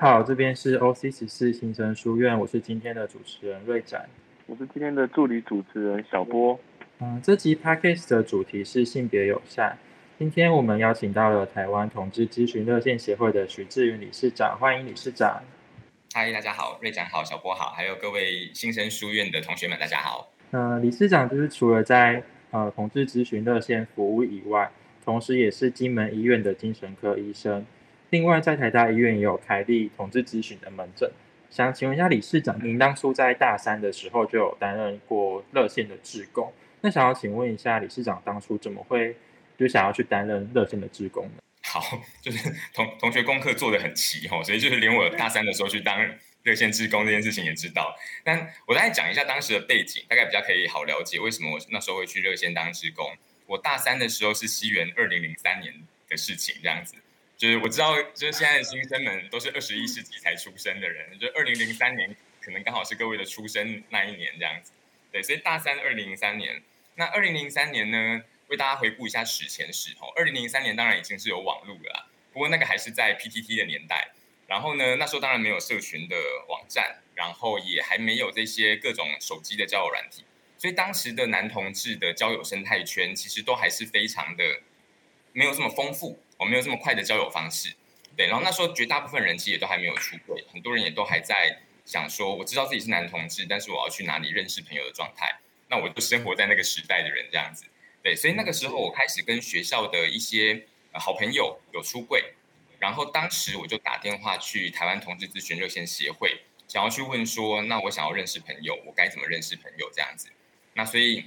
好，这边是 OC 十四新生书院，我是今天的主持人瑞展，我是今天的助理主持人小波。嗯，这集 podcast 的主题是性别友善。今天我们邀请到了台湾同志咨询热线协会的徐志云理事长，欢迎理事长。嗨，大家好，瑞展好，小波好，还有各位新生书院的同学们，大家好。嗯，理事长就是除了在呃同志咨询热线服务以外，同时也是金门医院的精神科医生，另外在台大医院也有开立同志咨询的门诊。想请问一下理事长，您当初在大三的时候就有担任过热线的志工，那想要请问一下理事长，当初怎么会？就想要去担任热线的职工呢好，就是同同学功课做的很齐哈，所以就是连我大三的时候去当热线职工这件事情也知道。但我大概讲一下当时的背景，大概比较可以好了解为什么我那时候会去热线当职工。我大三的时候是西元二零零三年的事情，这样子，就是我知道，就是现在的新生们都是二十一世纪才出生的人，就二零零三年可能刚好是各位的出生那一年这样子。对，所以大三二零零三年，那二零零三年呢？为大家回顾一下史前史哦。二零零三年当然已经是有网络了，不过那个还是在 PTT 的年代。然后呢，那时候当然没有社群的网站，然后也还没有这些各种手机的交友软体，所以当时的男同志的交友生态圈其实都还是非常的没有这么丰富，我没有这么快的交友方式。对，然后那时候绝大部分人其实也都还没有出柜，很多人也都还在想说，我知道自己是男同志，但是我要去哪里认识朋友的状态。那我就生活在那个时代的人这样子。对，所以那个时候我开始跟学校的一些好朋友有出柜，然后当时我就打电话去台湾同志咨询热线协会，想要去问说，那我想要认识朋友，我该怎么认识朋友这样子？那所以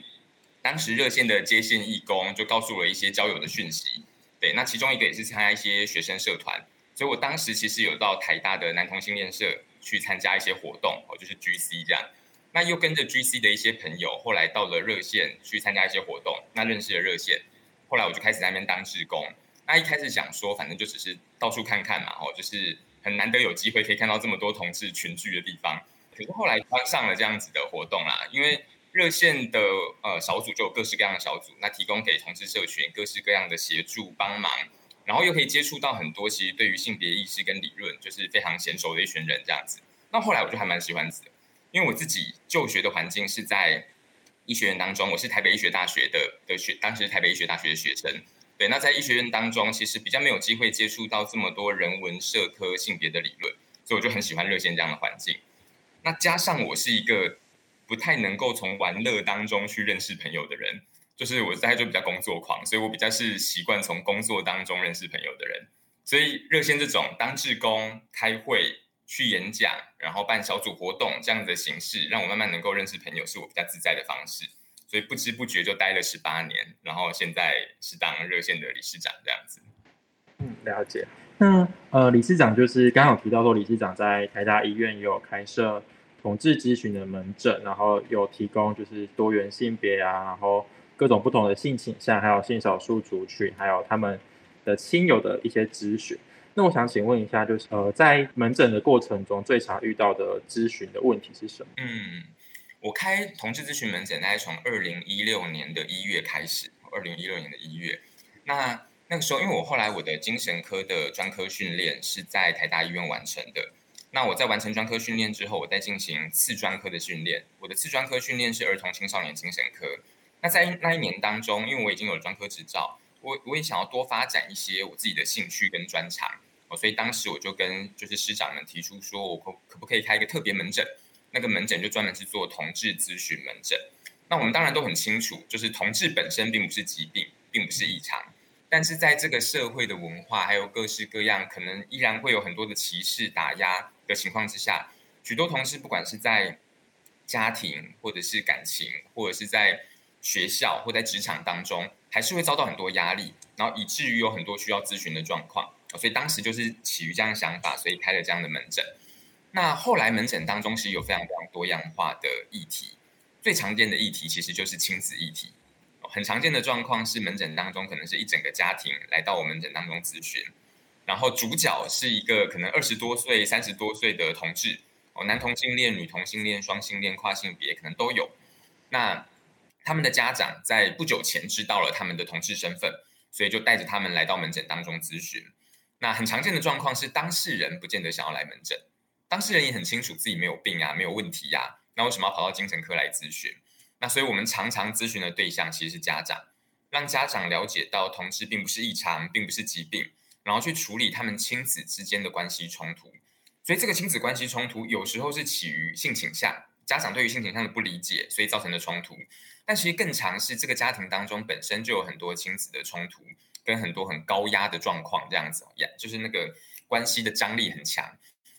当时热线的接线义工就告诉我一些交友的讯息。对，那其中一个也是参加一些学生社团，所以我当时其实有到台大的男同性恋社去参加一些活动，哦，就是 GC 这样。那又跟着 GC 的一些朋友，后来到了热线去参加一些活动，那认识了热线。后来我就开始在那边当志工。那一开始想说，反正就只是到处看看嘛，哦，就是很难得有机会可以看到这么多同志群聚的地方。可是后来穿上了这样子的活动啦，因为热线的呃小组就有各式各样的小组，那提供给同志社群各式各样的协助帮忙，然后又可以接触到很多其实对于性别意识跟理论就是非常娴熟的一群人这样子。那后来我就还蛮喜欢的。因为我自己就学的环境是在医学院当中，我是台北医学大学的的学，当时台北医学大学的学生。对，那在医学院当中，其实比较没有机会接触到这么多人文、社科、性别的理论，所以我就很喜欢热线这样的环境。那加上我是一个不太能够从玩乐当中去认识朋友的人，就是我在就比较工作狂，所以我比较是习惯从工作当中认识朋友的人。所以热线这种当志工开会。去演讲，然后办小组活动这样的形式，让我慢慢能够认识朋友，是我比较自在的方式。所以不知不觉就待了十八年，然后现在是当热线的理事长这样子。嗯，了解。那呃，理事长就是刚刚有提到说，理事长在台大医院也有开设同志咨询的门诊，然后有提供就是多元性别啊，然后各种不同的性倾向，还有性少数族群，还有他们的亲友的一些咨询。那我想请问一下，就是呃，在门诊的过程中，最常遇到的咨询的问题是什么？嗯，我开同志咨询门诊，大概从二零一六年的一月开始。二零一六年的一月，那那个时候，因为我后来我的精神科的专科训练是在台大医院完成的。那我在完成专科训练之后，我再进行次专科的训练。我的次专科训练是儿童青少年精神科。那在那一年当中，因为我已经有专科执照。我我也想要多发展一些我自己的兴趣跟专长哦，所以当时我就跟就是师长们提出说，我可可不可以开一个特别门诊？那个门诊就专门是做同志咨询门诊。那我们当然都很清楚，就是同志本身并不是疾病，并不是异常，但是在这个社会的文化还有各式各样可能依然会有很多的歧视打压的情况之下，许多同事不管是在家庭或者是感情，或者是在学校或在职场当中。还是会遭到很多压力，然后以至于有很多需要咨询的状况，所以当时就是起于这样想法，所以开了这样的门诊。那后来门诊当中其实有非常非常多样化的议题，最常见的议题其实就是亲子议题。很常见的状况是门诊当中可能是一整个家庭来到我门诊当中咨询，然后主角是一个可能二十多岁、三十多岁的同志，哦，男同性恋、女同性恋、双性恋、跨性别可能都有。那他们的家长在不久前知道了他们的同志身份，所以就带着他们来到门诊当中咨询。那很常见的状况是，当事人不见得想要来门诊，当事人也很清楚自己没有病啊，没有问题呀，那为什么要跑到精神科来咨询？那所以我们常常咨询的对象其实是家长，让家长了解到同志并不是异常，并不是疾病，然后去处理他们亲子之间的关系冲突。所以这个亲子关系冲突有时候是起于性倾向，家长对于性倾向的不理解，所以造成的冲突。但其实更常是这个家庭当中本身就有很多亲子的冲突。跟很多很高压的状况这样子，呀，就是那个关系的张力很强，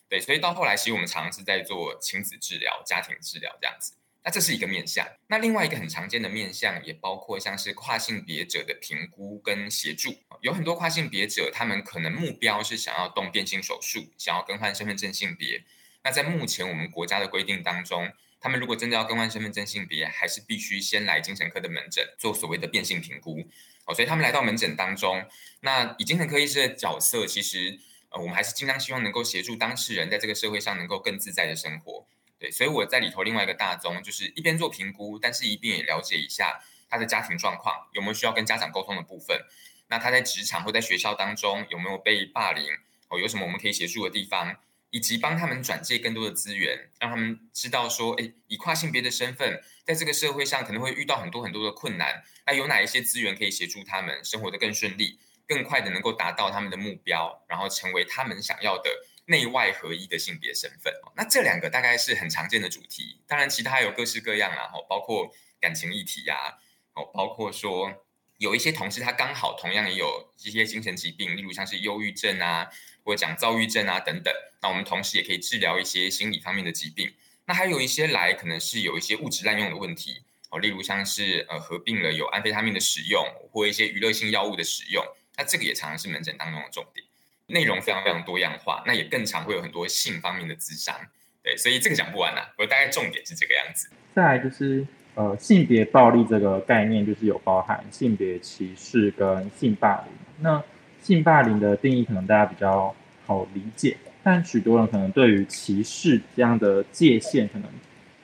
对，所以到后来其实我们常常是在做亲子治疗、家庭治疗这样子。那这是一个面向，那另外一个很常见的面向也包括像是跨性别者的评估跟协助。有很多跨性别者，他们可能目标是想要动变性手术，想要更换身份证性别。那在目前我们国家的规定当中，他们如果真的要更换身份证性别，还是必须先来精神科的门诊做所谓的变性评估。哦，所以他们来到门诊当中，那以精神科医师的角色，其实呃，我们还是尽量希望能够协助当事人在这个社会上能够更自在的生活。对，所以我在里头另外一个大宗就是一边做评估，但是一边也了解一下他的家庭状况有没有需要跟家长沟通的部分。那他在职场或在学校当中有没有被霸凌？哦，有什么我们可以协助的地方？以及帮他们转介更多的资源，让他们知道说，哎，以跨性别的身份，在这个社会上可能会遇到很多很多的困难，那有哪一些资源可以协助他们生活的更顺利、更快的能够达到他们的目标，然后成为他们想要的内外合一的性别身份？那这两个大概是很常见的主题，当然其他还有各式各样啦，哦，包括感情议题呀，哦，包括说有一些同事他刚好同样也有一些精神疾病，例如像是忧郁症啊。或者讲躁郁症啊等等，那我们同时也可以治疗一些心理方面的疾病。那还有一些来可能是有一些物质滥用的问题哦，例如像是呃合并了有安非他命的使用或一些娱乐性药物的使用，那这个也常常是门诊当中的重点，内容非常非常多样化，那也更常会有很多性方面的智商。对，所以这个讲不完呐，我大概重点是这个样子。再来就是呃性别暴力这个概念，就是有包含性别歧视跟性霸凌。那性霸凌的定义可能大家比较好理解，但许多人可能对于歧视这样的界限，可能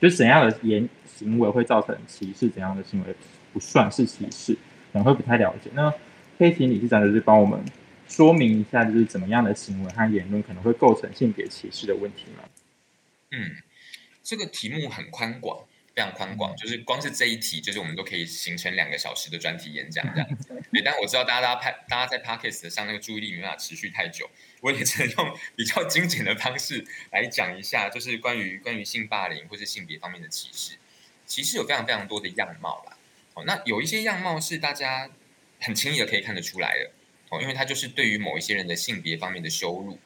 就怎样的言行为会造成歧视，怎样的行为不算是歧视，可能会不太了解。那可以请理事长就是帮我们说明一下，就是怎么样的行为和言论可能会构成性别歧视的问题吗？嗯，这个题目很宽广。非常宽广，就是光是这一题，就是我们都可以形成两个小时的专题演讲这样子。对，但我知道大家大家拍，大家在 podcast 上那个注意力没办法持续太久，我也只能用比较精简的方式来讲一下，就是关于关于性霸凌或是性别方面的歧视。歧视有非常非常多的样貌啦。哦，那有一些样貌是大家很轻易的可以看得出来的。哦，因为它就是对于某一些人的性别方面的羞辱。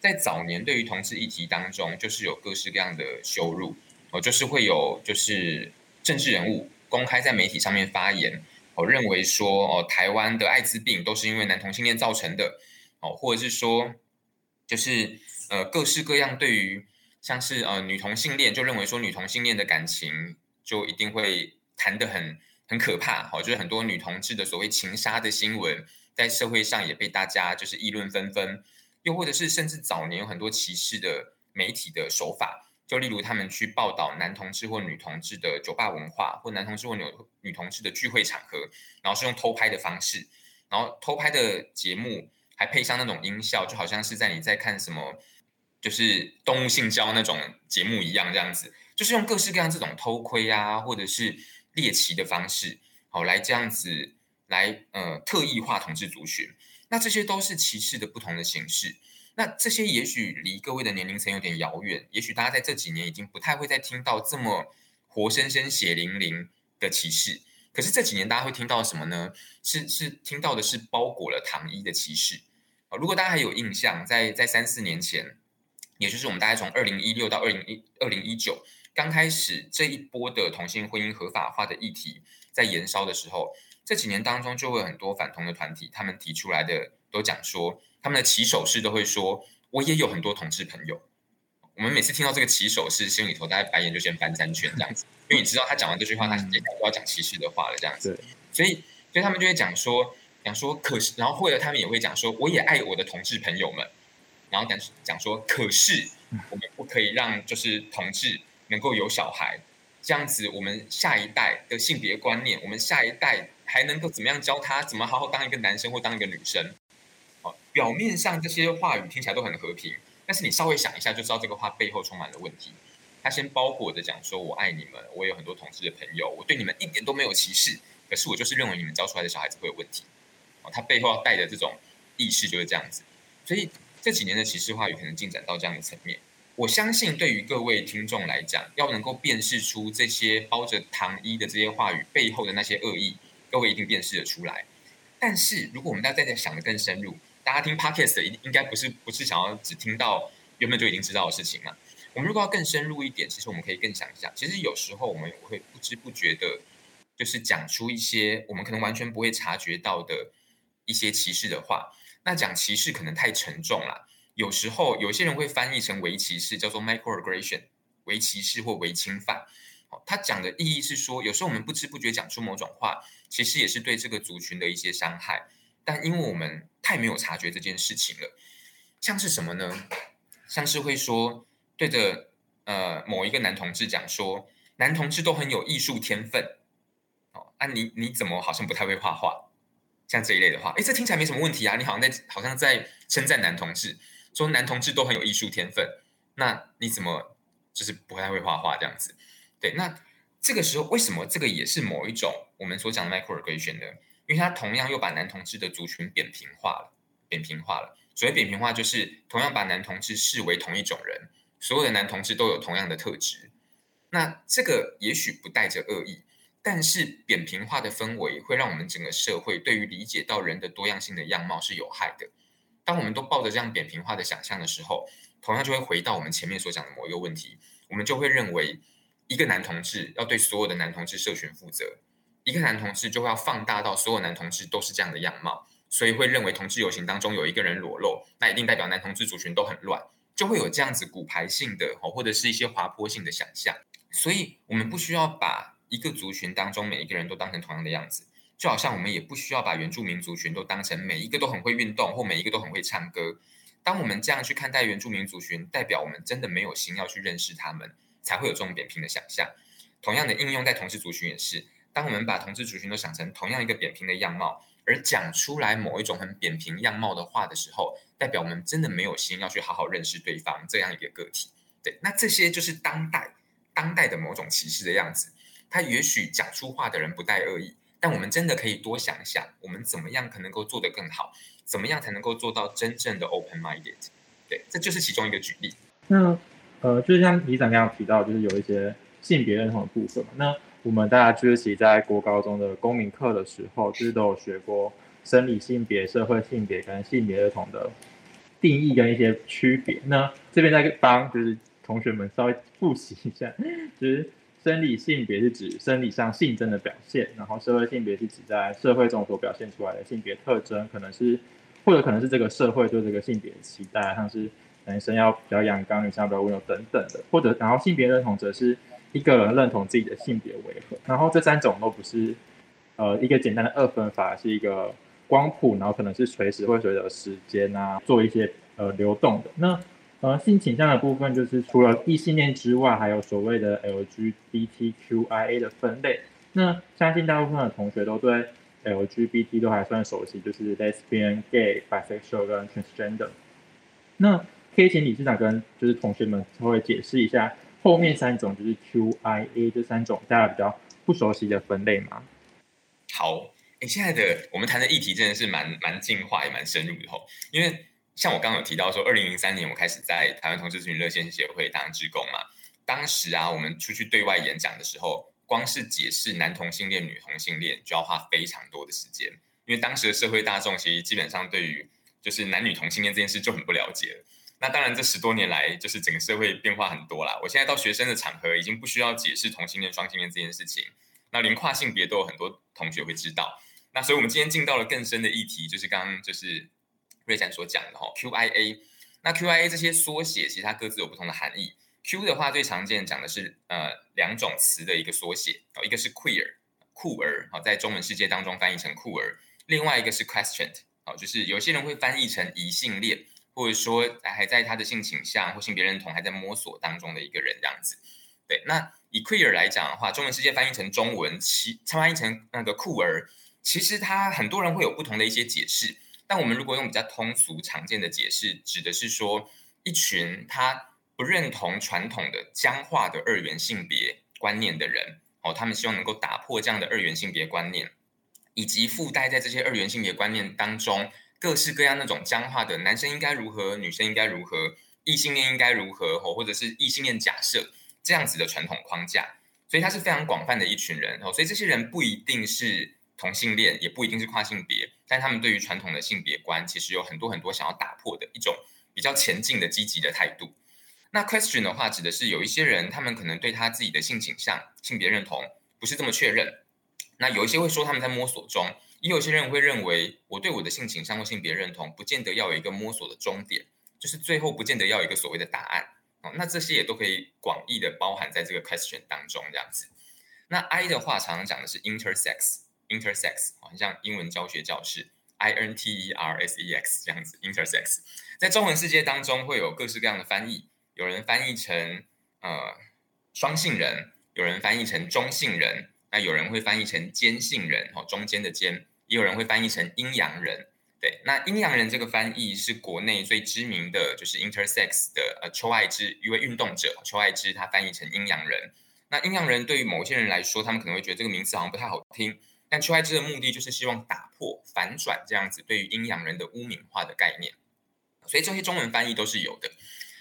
在早年对于同志议题当中，就是有各式各样的羞辱。哦，就是会有，就是政治人物公开在媒体上面发言，哦，认为说，哦，台湾的艾滋病都是因为男同性恋造成的，哦，或者是说，就是呃，各式各样对于像是呃女同性恋，就认为说女同性恋的感情就一定会谈得很很可怕，哦，就是很多女同志的所谓情杀的新闻，在社会上也被大家就是议论纷纷，又或者是甚至早年有很多歧视的媒体的手法。就例如他们去报道男同志或女同志的酒吧文化，或男同志或女女同志的聚会场合，然后是用偷拍的方式，然后偷拍的节目还配上那种音效，就好像是在你在看什么，就是动物性交那种节目一样，这样子，就是用各式各样这种偷窥啊，或者是猎奇的方式，好来这样子来呃特异化同志族群，那这些都是歧视的不同的形式。那这些也许离各位的年龄层有点遥远，也许大家在这几年已经不太会再听到这么活生生、血淋淋的歧视。可是这几年大家会听到什么呢？是是听到的是包裹了糖衣的歧视啊！如果大家还有印象，在在三四年前，也就是我们大概从二零一六到二零一二零一九刚开始这一波的同性婚姻合法化的议题在延烧的时候，这几年当中就会有很多反同的团体，他们提出来的都讲说。他们的起手式都会说：“我也有很多同志朋友。”我们每次听到这个起手式，心里头大概白眼就先翻三圈这样子，因为你知道他讲完这句话，他接下来都要讲歧视的话了这样子。所以，所以他们就会讲说，讲说可是，然后或者他们也会讲说：“我也爱我的同志朋友们。”然后讲讲说：“可是，我们不可以让就是同志能够有小孩，这样子我们下一代的性别观念，我们下一代还能够怎么样教他怎么好好当一个男生或当一个女生？”哦表面上这些话语听起来都很和平，但是你稍微想一下就知道这个话背后充满了问题。他先包裹着讲说：“我爱你们，我有很多同事的朋友，我对你们一点都没有歧视。可是我就是认为你们教出来的小孩子会有问题。”哦，他背后要带的这种意识就是这样子。所以这几年的歧视话语可能进展到这样的层面。我相信对于各位听众来讲，要能够辨识出这些包着糖衣的这些话语背后的那些恶意，各位一定辨识得出来。但是如果我们大家再想的更深入，大家听 podcast 应应该不是不是想要只听到原本就已经知道的事情嘛？我们如果要更深入一点，其实我们可以更想一下。其实有时候我们会不知不觉的，就是讲出一些我们可能完全不会察觉到的一些歧视的话。那讲歧视可能太沉重了。有时候有些人会翻译成为歧视，叫做 microaggression，为歧视或为侵犯。他讲的意义是说，有时候我们不知不觉讲出某种话，其实也是对这个族群的一些伤害。但因为我们太没有察觉这件事情了，像是什么呢？像是会说。对着呃某一个男同志讲说，男同志都很有艺术天分，哦啊你你怎么好像不太会画画？像这一类的话，哎，这听起来没什么问题啊，你好像在好像在称赞男同志，说男同志都很有艺术天分，那你怎么就是不太会画画这样子？对，那这个时候为什么这个也是某一种我们所讲的 microaggression 呢？因为它同样又把男同志的族群扁平化了，扁平化了。所谓扁平化，就是同样把男同志视为同一种人。所有的男同志都有同样的特质，那这个也许不带着恶意，但是扁平化的氛围会让我们整个社会对于理解到人的多样性的样貌是有害的。当我们都抱着这样扁平化的想象的时候，同样就会回到我们前面所讲的某一个问题，我们就会认为一个男同志要对所有的男同志社群负责，一个男同志就会要放大到所有男同志都是这样的样貌，所以会认为同志游行当中有一个人裸露，那一定代表男同志族群都很乱。就会有这样子骨牌性的哦，或者是一些滑坡性的想象，所以我们不需要把一个族群当中每一个人都当成同样的样子，就好像我们也不需要把原住民族群都当成每一个都很会运动或每一个都很会唱歌。当我们这样去看待原住民族群，代表我们真的没有心要去认识他们，才会有这种扁平的想象。同样的应用在同志族群也是，当我们把同志族群都想成同样一个扁平的样貌。而讲出来某一种很扁平样貌的话的时候，代表我们真的没有心要去好好认识对方这样一个个体。对，那这些就是当代当代的某种歧视的样子。他也许讲出话的人不带恶意，但我们真的可以多想想，我们怎么样可能够做得更好，怎么样才能够做到真正的 open minded。对，这就是其中一个举例。那呃，就是像李长刚刚提到，就是有一些性别认同的部分嘛。那我们大家就是其实在国高中的公民课的时候，就是都有学过生理性别、社会性别跟性别认同的定义跟一些区别。那这边再帮就是同学们稍微复习一下，就是生理性别是指生理上性征的表现，然后社会性别是指在社会中所表现出来的性别特征，可能是或者可能是这个社会对这个性别的期待，像是男生要比较阳刚，女生要比较温柔等等的，或者然后性别认同则是。一个人认同自己的性别为何，然后这三种都不是，呃，一个简单的二分法，是一个光谱，然后可能是随时会随着时间啊做一些呃流动的。那呃性倾向的部分，就是除了异性恋之外，还有所谓的 LGBTQIA 的分类。那相信大部分的同学都对 LGBT 都还算熟悉，就是 Lesbian、Gay、Bisexual 跟 Transgender。那可以请理事长跟就是同学们稍微解释一下。后面三种就是 Q I A 这三种大家比较不熟悉的分类吗？好，哎，现在的我们谈的议题真的是蛮蛮进化也蛮深入的吼。因为像我刚刚有提到说，二零零三年我开始在台湾同志咨询热线协会当职工嘛，当时啊，我们出去对外演讲的时候，光是解释男同性恋、女同性恋就要花非常多的时间，因为当时的社会大众其实基本上对于就是男女同性恋这件事就很不了解了。那当然，这十多年来，就是整个社会变化很多啦。我现在到学生的场合，已经不需要解释同性恋、双性恋这件事情。那连跨性别都有很多同学会知道。那所以，我们今天进到了更深的议题，就是刚刚就是瑞展所讲的哈，QIA。那 QIA 这些缩写，其实它各自有不同的含义。Q 的话，最常见讲的是呃两种词的一个缩写哦，一个是 queer 酷儿，好，在中文世界当中翻译成酷儿；另外一个是 questioned，好，就是有些人会翻译成异性恋。或者说还在他的性倾向或性别认同还在摸索当中的一个人这样子，对。那以 queer 来讲的话，中文世界翻译成中文，其翻译成那个酷儿，其实他很多人会有不同的一些解释。但我们如果用比较通俗常见的解释，指的是说一群他不认同传统的僵化的二元性别观念的人，哦，他们希望能够打破这样的二元性别观念，以及附带在这些二元性别观念当中各式各样那种僵化的男生应该如何，女生应该如何，异性恋应该如何，吼，或者是异性恋假设这样子的传统框架。所以他是非常广泛的一群人哦，所以这些人不一定是同性恋，也不一定是跨性别，但他们对于传统的性别观其实有很多很多想要打破的一种比较前进的积极的态度。那 question 的话，指的是有一些人，他们可能对他自己的性倾向、性别认同不是这么确认。那有一些会说他们在摸索中，也有些人会认为我对我的性倾向或性别认同不见得要有一个摸索的终点，就是最后不见得要有一个所谓的答案。哦，那这些也都可以广义的包含在这个 question 当中，这样子。那 I 的话，常常讲的是 intersex，intersex，好像英文教学教室，I N T E R S E X 这样子，intersex，在中文世界当中会有各式各样的翻译，有人翻译成呃双性人，有人翻译成中性人，那有人会翻译成间性人，哦，中间的间，也有人会翻译成阴阳人。对，那阴阳人这个翻译是国内最知名的就是 intersex 的呃邱爱芝一位运动者，邱爱芝他翻译成阴阳人。那阴阳人对于某些人来说，他们可能会觉得这个名字好像不太好听，但邱爱芝的目的就是希望打破反转这样子对于阴阳人的污名化的概念，所以这些中文翻译都是有的。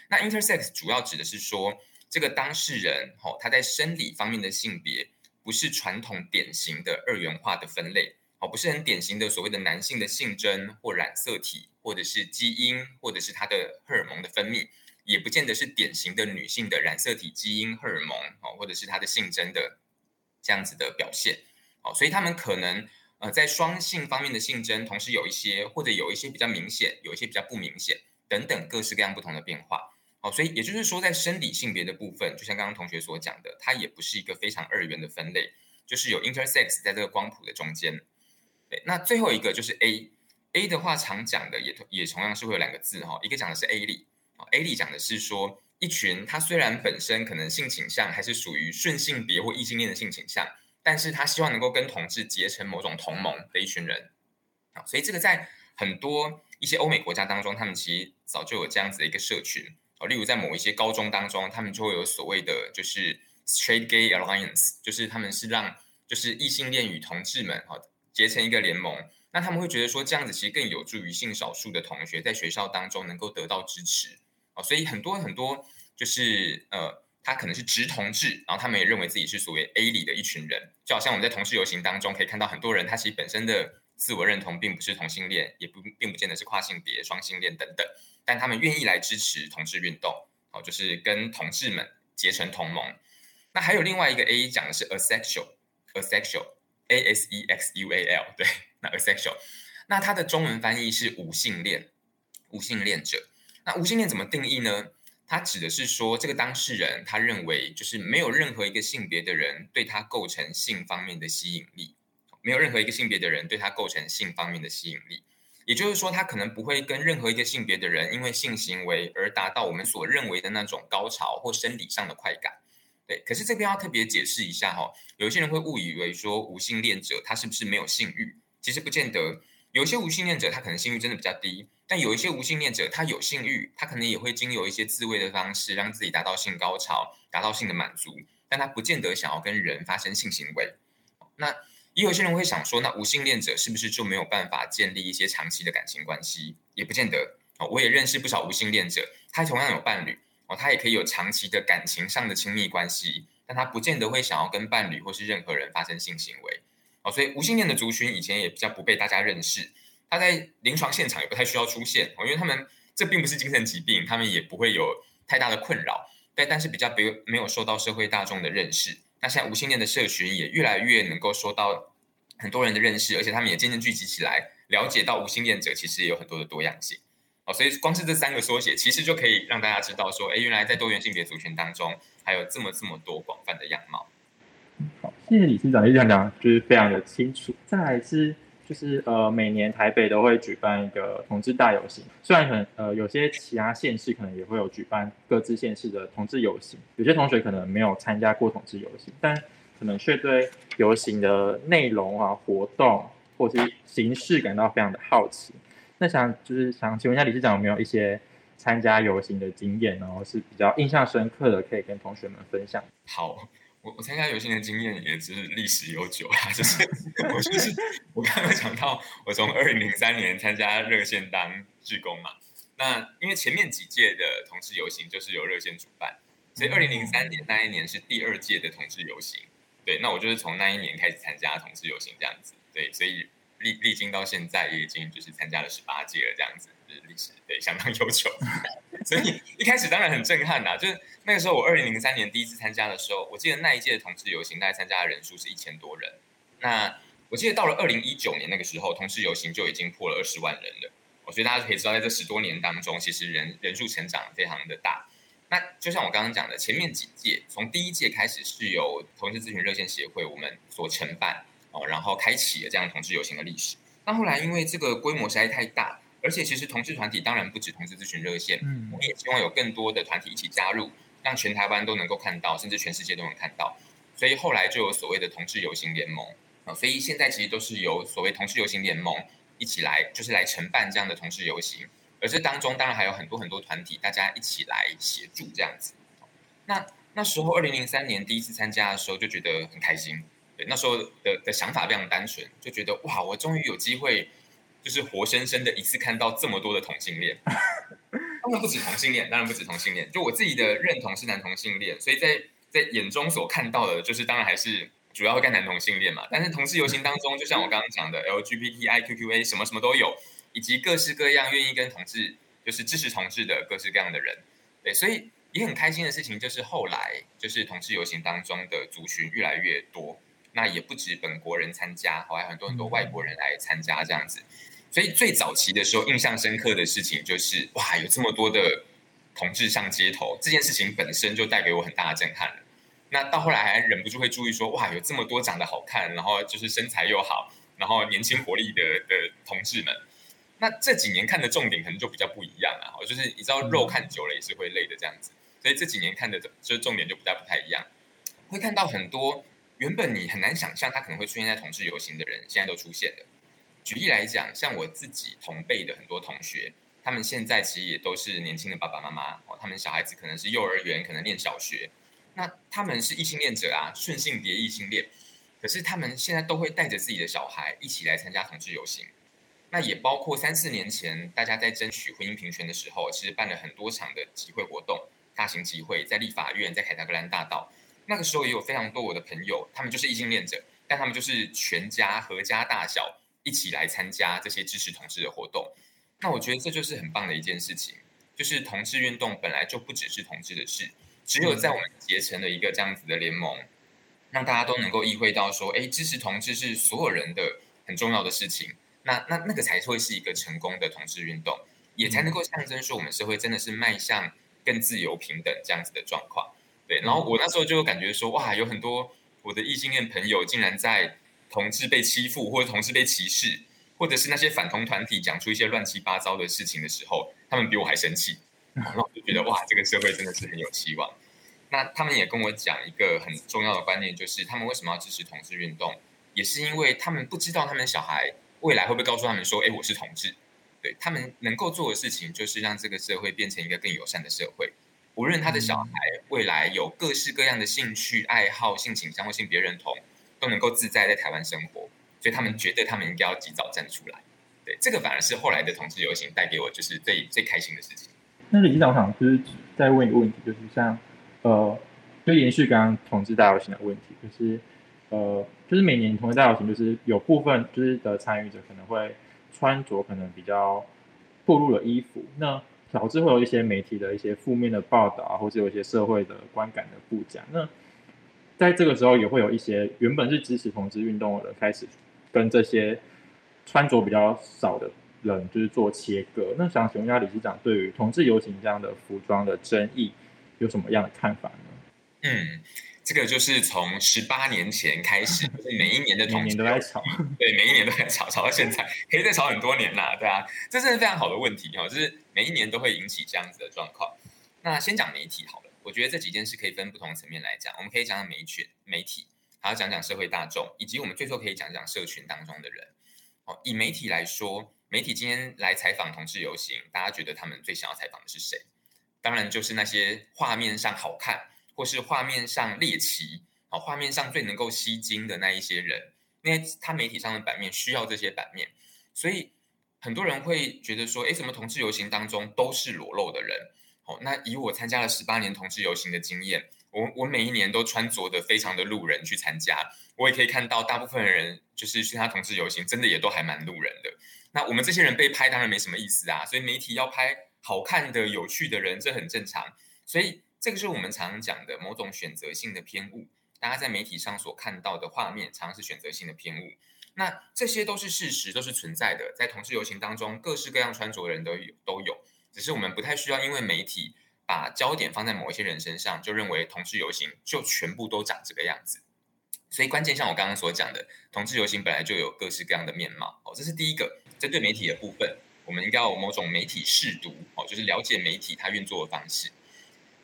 那 intersex 主要指的是说，这个当事人吼他在生理方面的性别不是传统典型的二元化的分类。哦，不是很典型的所谓的男性的性征或染色体，或者是基因，或者是他的荷尔蒙的分泌，也不见得是典型的女性的染色体、基因、荷尔蒙，哦，或者是他的性征的这样子的表现。哦，所以他们可能呃在双性方面的性征，同时有一些或者有一些比较明显，有一些比较不明显，等等各式各样不同的变化。哦，所以也就是说，在生理性别的部分，就像刚刚同学所讲的，它也不是一个非常二元的分类，就是有 intersex 在这个光谱的中间。那最后一个就是 A，A 的话常讲的也也同样是会有两个字哈，一个讲的是 A 里，A 里讲的是说一群他虽然本身可能性倾向还是属于顺性别或异性恋的性倾向，但是他希望能够跟同志结成某种同盟的一群人，啊，所以这个在很多一些欧美国家当中，他们其实早就有这样子的一个社群，啊，例如在某一些高中当中，他们就会有所谓的就是 straight gay alliance，就是他们是让就是异性恋与同志们，哈。结成一个联盟，那他们会觉得说这样子其实更有助于性少数的同学在学校当中能够得到支持啊，所以很多很多就是呃，他可能是直同志，然后他们也认为自己是所谓 A 里的一群人，就好像我们在同事游行当中可以看到很多人，他其实本身的自我认同并不是同性恋，也不并不见得是跨性别、双性恋等等，但他们愿意来支持同志运动，哦，就是跟同志们结成同盟。那还有另外一个 A 讲的是 asexual，asexual。A S E X U A L，对，那 asexual，那它的中文翻译是无性恋，无性恋者。那无性恋怎么定义呢？它指的是说，这个当事人他认为，就是没有任何一个性别的人对他构成性方面的吸引力，没有任何一个性别的人对他构成性方面的吸引力。也就是说，他可能不会跟任何一个性别的人因为性行为而达到我们所认为的那种高潮或生理上的快感。可是这边要特别解释一下哈，有些人会误以为说无性恋者他是不是没有性欲？其实不见得，有一些无性恋者他可能性欲真的比较低，但有一些无性恋者他有性欲，他可能也会经由一些自慰的方式让自己达到性高潮，达到性的满足，但他不见得想要跟人发生性行为。那也有些人会想说，那无性恋者是不是就没有办法建立一些长期的感情关系？也不见得，我也认识不少无性恋者，他同样有伴侣。哦，他也可以有长期的感情上的亲密关系，但他不见得会想要跟伴侣或是任何人发生性行为。哦，所以无性恋的族群以前也比较不被大家认识，他在临床现场也不太需要出现哦，因为他们这并不是精神疾病，他们也不会有太大的困扰。但但是比较没有没有受到社会大众的认识。那现在无性恋的社群也越来越能够受到很多人的认识，而且他们也渐渐聚集起来，了解到无性恋者其实也有很多的多样性。所以光是这三个缩写，其实就可以让大家知道说，哎，原来在多元性别族群当中，还有这么这么多广泛的样貌。好，谢谢理事长，理事长讲就是非常的清楚。再来是，就是呃，每年台北都会举办一个同志大游行，虽然可能呃有些其他县市可能也会有举办各自县市的同志游行，有些同学可能没有参加过同志游行，但可能却对游行的内容啊、活动或是形式感到非常的好奇。那想就是想请问一下理事长有没有一些参加游行的经验，然后是比较印象深刻的，可以跟同学们分享？好，我我参加游行的经验也是历史悠久啊，就是我就是我刚刚讲到，我从二零零三年参加热线当志工嘛，那因为前面几届的同志游行就是由热线主办，所以二零零三年那一年是第二届的同志游行，对，那我就是从那一年开始参加同志游行这样子，对，所以。历历经到现在也已经就是参加了十八届了，这样子就是历史对相当悠久，所以一开始当然很震撼呐。就是那个时候我二零零三年第一次参加的时候，我记得那一届的同志游行大概参加的人数是一千多人。那我记得到了二零一九年那个时候，同志游行就已经破了二十万人了。我觉得大家可以知道，在这十多年当中，其实人人数成长非常的大。那就像我刚刚讲的，前面几届从第一届开始是由同志咨询热线协会我们所承办。哦，然后开启了这样同志游行的历史。那后来因为这个规模实在太大，而且其实同志团体当然不止同志咨询热线，嗯，我们也希望有更多的团体一起加入，让全台湾都能够看到，甚至全世界都能看到。所以后来就有所谓的同志游行联盟啊，所以现在其实都是由所谓同志游行联盟一起来，就是来承办这样的同志游行。而这当中当然还有很多很多团体，大家一起来协助这样子。那那时候二零零三年第一次参加的时候，就觉得很开心。那时候的的想法非常单纯，就觉得哇，我终于有机会，就是活生生的一次看到这么多的同性恋。当然不止同性恋，当然不止同性恋。就我自己的认同是男同性恋，所以在在眼中所看到的，就是当然还是主要会跟男同性恋嘛。但是同志游行当中，就像我刚刚讲的，LGBTIQQA 什么什么都有，以及各式各样愿意跟同志就是支持同志的各式各样的人。对，所以也很开心的事情就是后来就是同志游行当中的族群越来越多。那也不止本国人参加，还有很多很多外国人来参加这样子，所以最早期的时候，印象深刻的事情就是，哇，有这么多的同志上街头，这件事情本身就带给我很大的震撼了。那到后来还忍不住会注意说，哇，有这么多长得好看，然后就是身材又好，然后年轻活力的的同志们。那这几年看的重点可能就比较不一样啊，就是你知道肉看久了也是会累的这样子，所以这几年看的就重点就不太不太一样，会看到很多。原本你很难想象他可能会出现在同志游行的人，现在都出现了。举例来讲，像我自己同辈的很多同学，他们现在其实也都是年轻的爸爸妈妈哦，他们小孩子可能是幼儿园，可能念小学。那他们是异性恋者啊，顺性别异性恋，可是他们现在都会带着自己的小孩一起来参加同志游行。那也包括三四年前大家在争取婚姻平权的时候，其实办了很多场的集会活动，大型集会，在立法院，在凯达格兰大道。那个时候也有非常多我的朋友，他们就是异性恋者，但他们就是全家合家大小一起来参加这些支持同志的活动。那我觉得这就是很棒的一件事情，就是同志运动本来就不只是同志的事，只有在我们结成了一个这样子的联盟，让大家都能够意会到说，哎，支持同志是所有人的很重要的事情。那那那个才会是一个成功的同志运动，也才能够象征说我们社会真的是迈向更自由平等这样子的状况。对，然后我那时候就感觉说，哇，有很多我的异性恋朋友竟然在同志被欺负，或者同志被歧视，或者是那些反同团体讲出一些乱七八糟的事情的时候，他们比我还生气。然后我就觉得，哇，这个社会真的是很有希望。那他们也跟我讲一个很重要的观念，就是他们为什么要支持同志运动，也是因为他们不知道他们小孩未来会不会告诉他们说，哎，我是同志。对他们能够做的事情，就是让这个社会变成一个更友善的社会。无论他的小孩未来有各式各样的兴趣爱好、性倾向或性别认同，都能够自在在台湾生活，所以他们觉得他们应该要及早站出来。对，这个反而是后来的同志游行带给我就是最最开心的事情。那李局长，我想就是再问一个问题，就是像呃，就延续刚刚同志大游行的问题，就是呃，就是每年同志大游行，就是有部分就是的参与者可能会穿着可能比较暴露的衣服，那。导致会有一些媒体的一些负面的报道，或者有一些社会的观感的不佳。那在这个时候，也会有一些原本是支持同志运动的人开始跟这些穿着比较少的人就是做切割。那想请问一下理事长，对于同志游行这样的服装的争议有什么样的看法呢？嗯。这个就是从十八年前开始，就是每一年的同年都在吵，对，每一年都在吵，吵到现在，可以再吵很多年啦，对啊，这是非常好的问题哈，就是每一年都会引起这样子的状况。那先讲媒体好了，我觉得这几件事可以分不同层面来讲，我们可以讲讲媒体，媒体，还要讲讲社会大众，以及我们最后可以讲讲社群当中的人。哦，以媒体来说，媒体今天来采访同志游行，大家觉得他们最想要采访的是谁？当然就是那些画面上好看，或是画面上猎奇，好画面上最能够吸睛的那一些人，因为他媒体上的版面需要这些版面，所以很多人会觉得说，哎，怎么同志游行当中都是裸露的人？好，那以我参加了十八年同志游行的经验，我我每一年都穿着的非常的路人去参加，我也可以看到大部分人就是去他同志游行，真的也都还蛮路人的。那我们这些人被拍当然没什么意思啊，所以媒体要拍好看的、有趣的人，这很正常。所以这个是我们常常讲的某种选择性的偏误。大家在媒体上所看到的画面，常常是选择性的偏误。那这些都是事实，都是存在的。在同志游行当中，各式各样穿着的人都有都有。只是我们不太需要，因为媒体把焦点放在某一些人身上，就认为同志游行就全部都长这个样子。所以关键像我刚刚所讲的，同志游行本来就有各式各样的面貌。哦，这是第一个针对媒体的部分，我们应该有某种媒体试读，哦，就是了解媒体它运作的方式。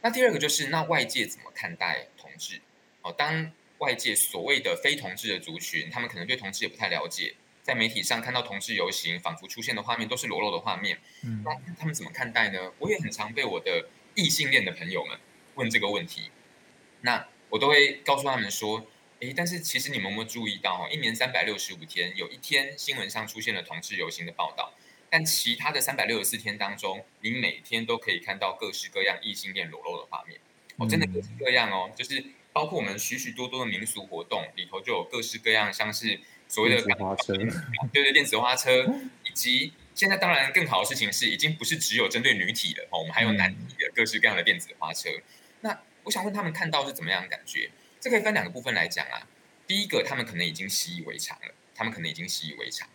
那第二个就是那外界怎么看待同志？哦，当外界所谓的非同志的族群，他们可能对同志也不太了解。在媒体上看到同志游行，仿佛出现的画面都是裸露的画面。嗯，那他们怎么看待呢？我也很常被我的异性恋的朋友们问这个问题。那我都会告诉他们说：，诶，但是其实你们有没有注意到，一年三百六十五天，有一天新闻上出现了同志游行的报道，但其他的三百六十四天当中，你每天都可以看到各式各样异性恋裸露的画面。哦，真的各式各样哦，就是包括我们许许多多的民俗活动里头，就有各式各样，像是。所谓的花车，对对，电子花车，以及现在当然更好的事情是，已经不是只有针对女体了哦，我们还有男体的各式各样的电子花车。那我想问他们看到是怎么样的感觉？这可以分两个部分来讲啊。第一个，他们可能已经习以为常了，他们可能已经习以为常。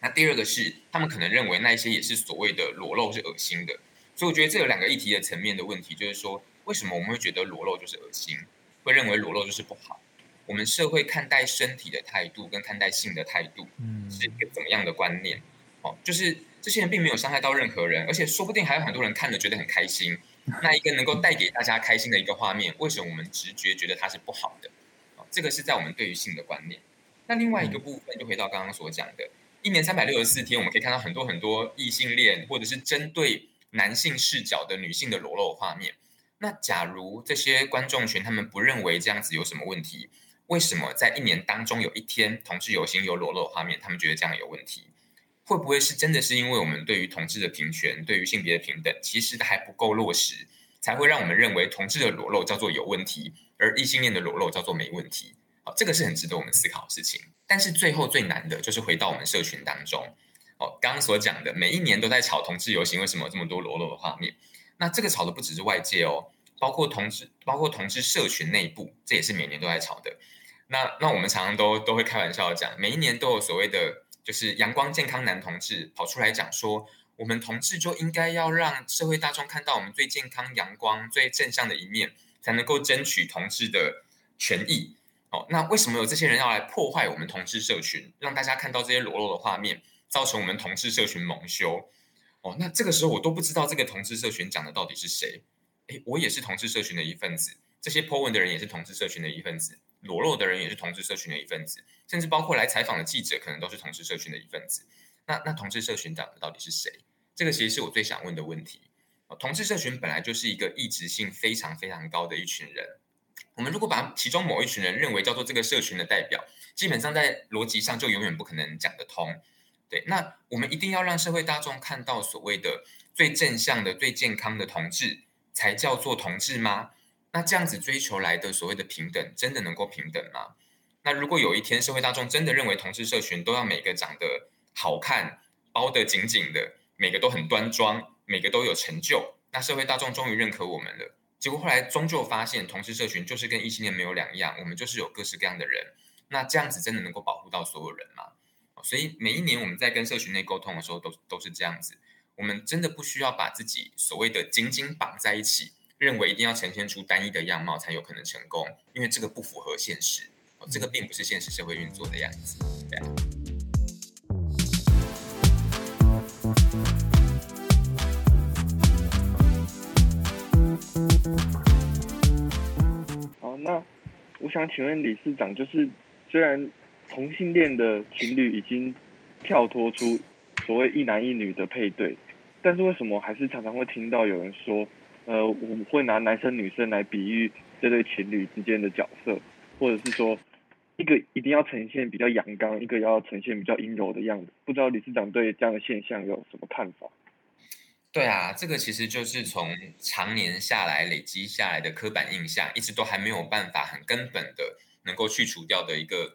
那第二个是，他们可能认为那一些也是所谓的裸露是恶心的。所以我觉得这有两个议题的层面的问题，就是说，为什么我们会觉得裸露就是恶心，会认为裸露就是不好？我们社会看待身体的态度跟看待性的态度，嗯，是一个怎么样的观念？哦，就是这些人并没有伤害到任何人，而且说不定还有很多人看了觉得很开心。那一个能够带给大家开心的一个画面，为什么我们直觉觉得它是不好的？哦，这个是在我们对于性的观念。那另外一个部分就回到刚刚所讲的，一年三百六十四天，我们可以看到很多很多异性恋或者是针对男性视角的女性的裸露画面。那假如这些观众群他们不认为这样子有什么问题？为什么在一年当中有一天同志游行有裸露画面，他们觉得这样有问题？会不会是真的是因为我们对于同志的平权、对于性别的平等，其实还不够落实，才会让我们认为同志的裸露叫做有问题，而异性恋的裸露叫做没问题？好，这个是很值得我们思考的事情。但是最后最难的就是回到我们社群当中。哦，刚刚所讲的，每一年都在吵同志游行，为什么这么多裸露的画面？那这个吵的不只是外界哦，包括同志，包括同志社群内部，这也是每年都在吵的。那那我们常常都都会开玩笑讲，每一年都有所谓的，就是阳光健康男同志跑出来讲说，我们同志就应该要让社会大众看到我们最健康、阳光、最正向的一面，才能够争取同志的权益。哦，那为什么有这些人要来破坏我们同志社群，让大家看到这些裸露的画面，造成我们同志社群蒙羞？哦，那这个时候我都不知道这个同志社群讲的到底是谁？诶，我也是同志社群的一份子，这些 po 文的人也是同志社群的一份子。裸露的人也是同志社群的一份子，甚至包括来采访的记者，可能都是同志社群的一份子。那那同志社群讲的到底是谁？这个其实是我最想问的问题。同志社群本来就是一个意志性非常非常高的一群人，我们如果把其中某一群人认为叫做这个社群的代表，基本上在逻辑上就永远不可能讲得通。对，那我们一定要让社会大众看到所谓的最正向的、最健康的同志，才叫做同志吗？那这样子追求来的所谓的平等，真的能够平等吗？那如果有一天社会大众真的认为同志社群都要每个长得好看、包得紧紧的，每个都很端庄，每个都有成就，那社会大众终于认可我们了。结果后来终究发现，同事社群就是跟异性恋没有两样，我们就是有各式各样的人。那这样子真的能够保护到所有人吗？所以每一年我们在跟社群内沟通的时候，都都是这样子。我们真的不需要把自己所谓的紧紧绑在一起。认为一定要呈现出单一的样貌才有可能成功，因为这个不符合现实，这个并不是现实社会运作的样子。对。那我想请问理事长，就是虽然同性恋的情侣已经跳脱出所谓一男一女的配对，但是为什么还是常常会听到有人说，呃，我们会拿男生女生来比喻这对情侣之间的角色，或者是说一个一定要呈现比较阳刚，一个要呈现比较阴柔的样子？不知道理事长对这样的现象有什么看法？对啊，这个其实就是从常年下来累积下来的刻板印象，一直都还没有办法很根本的能够去除掉的一个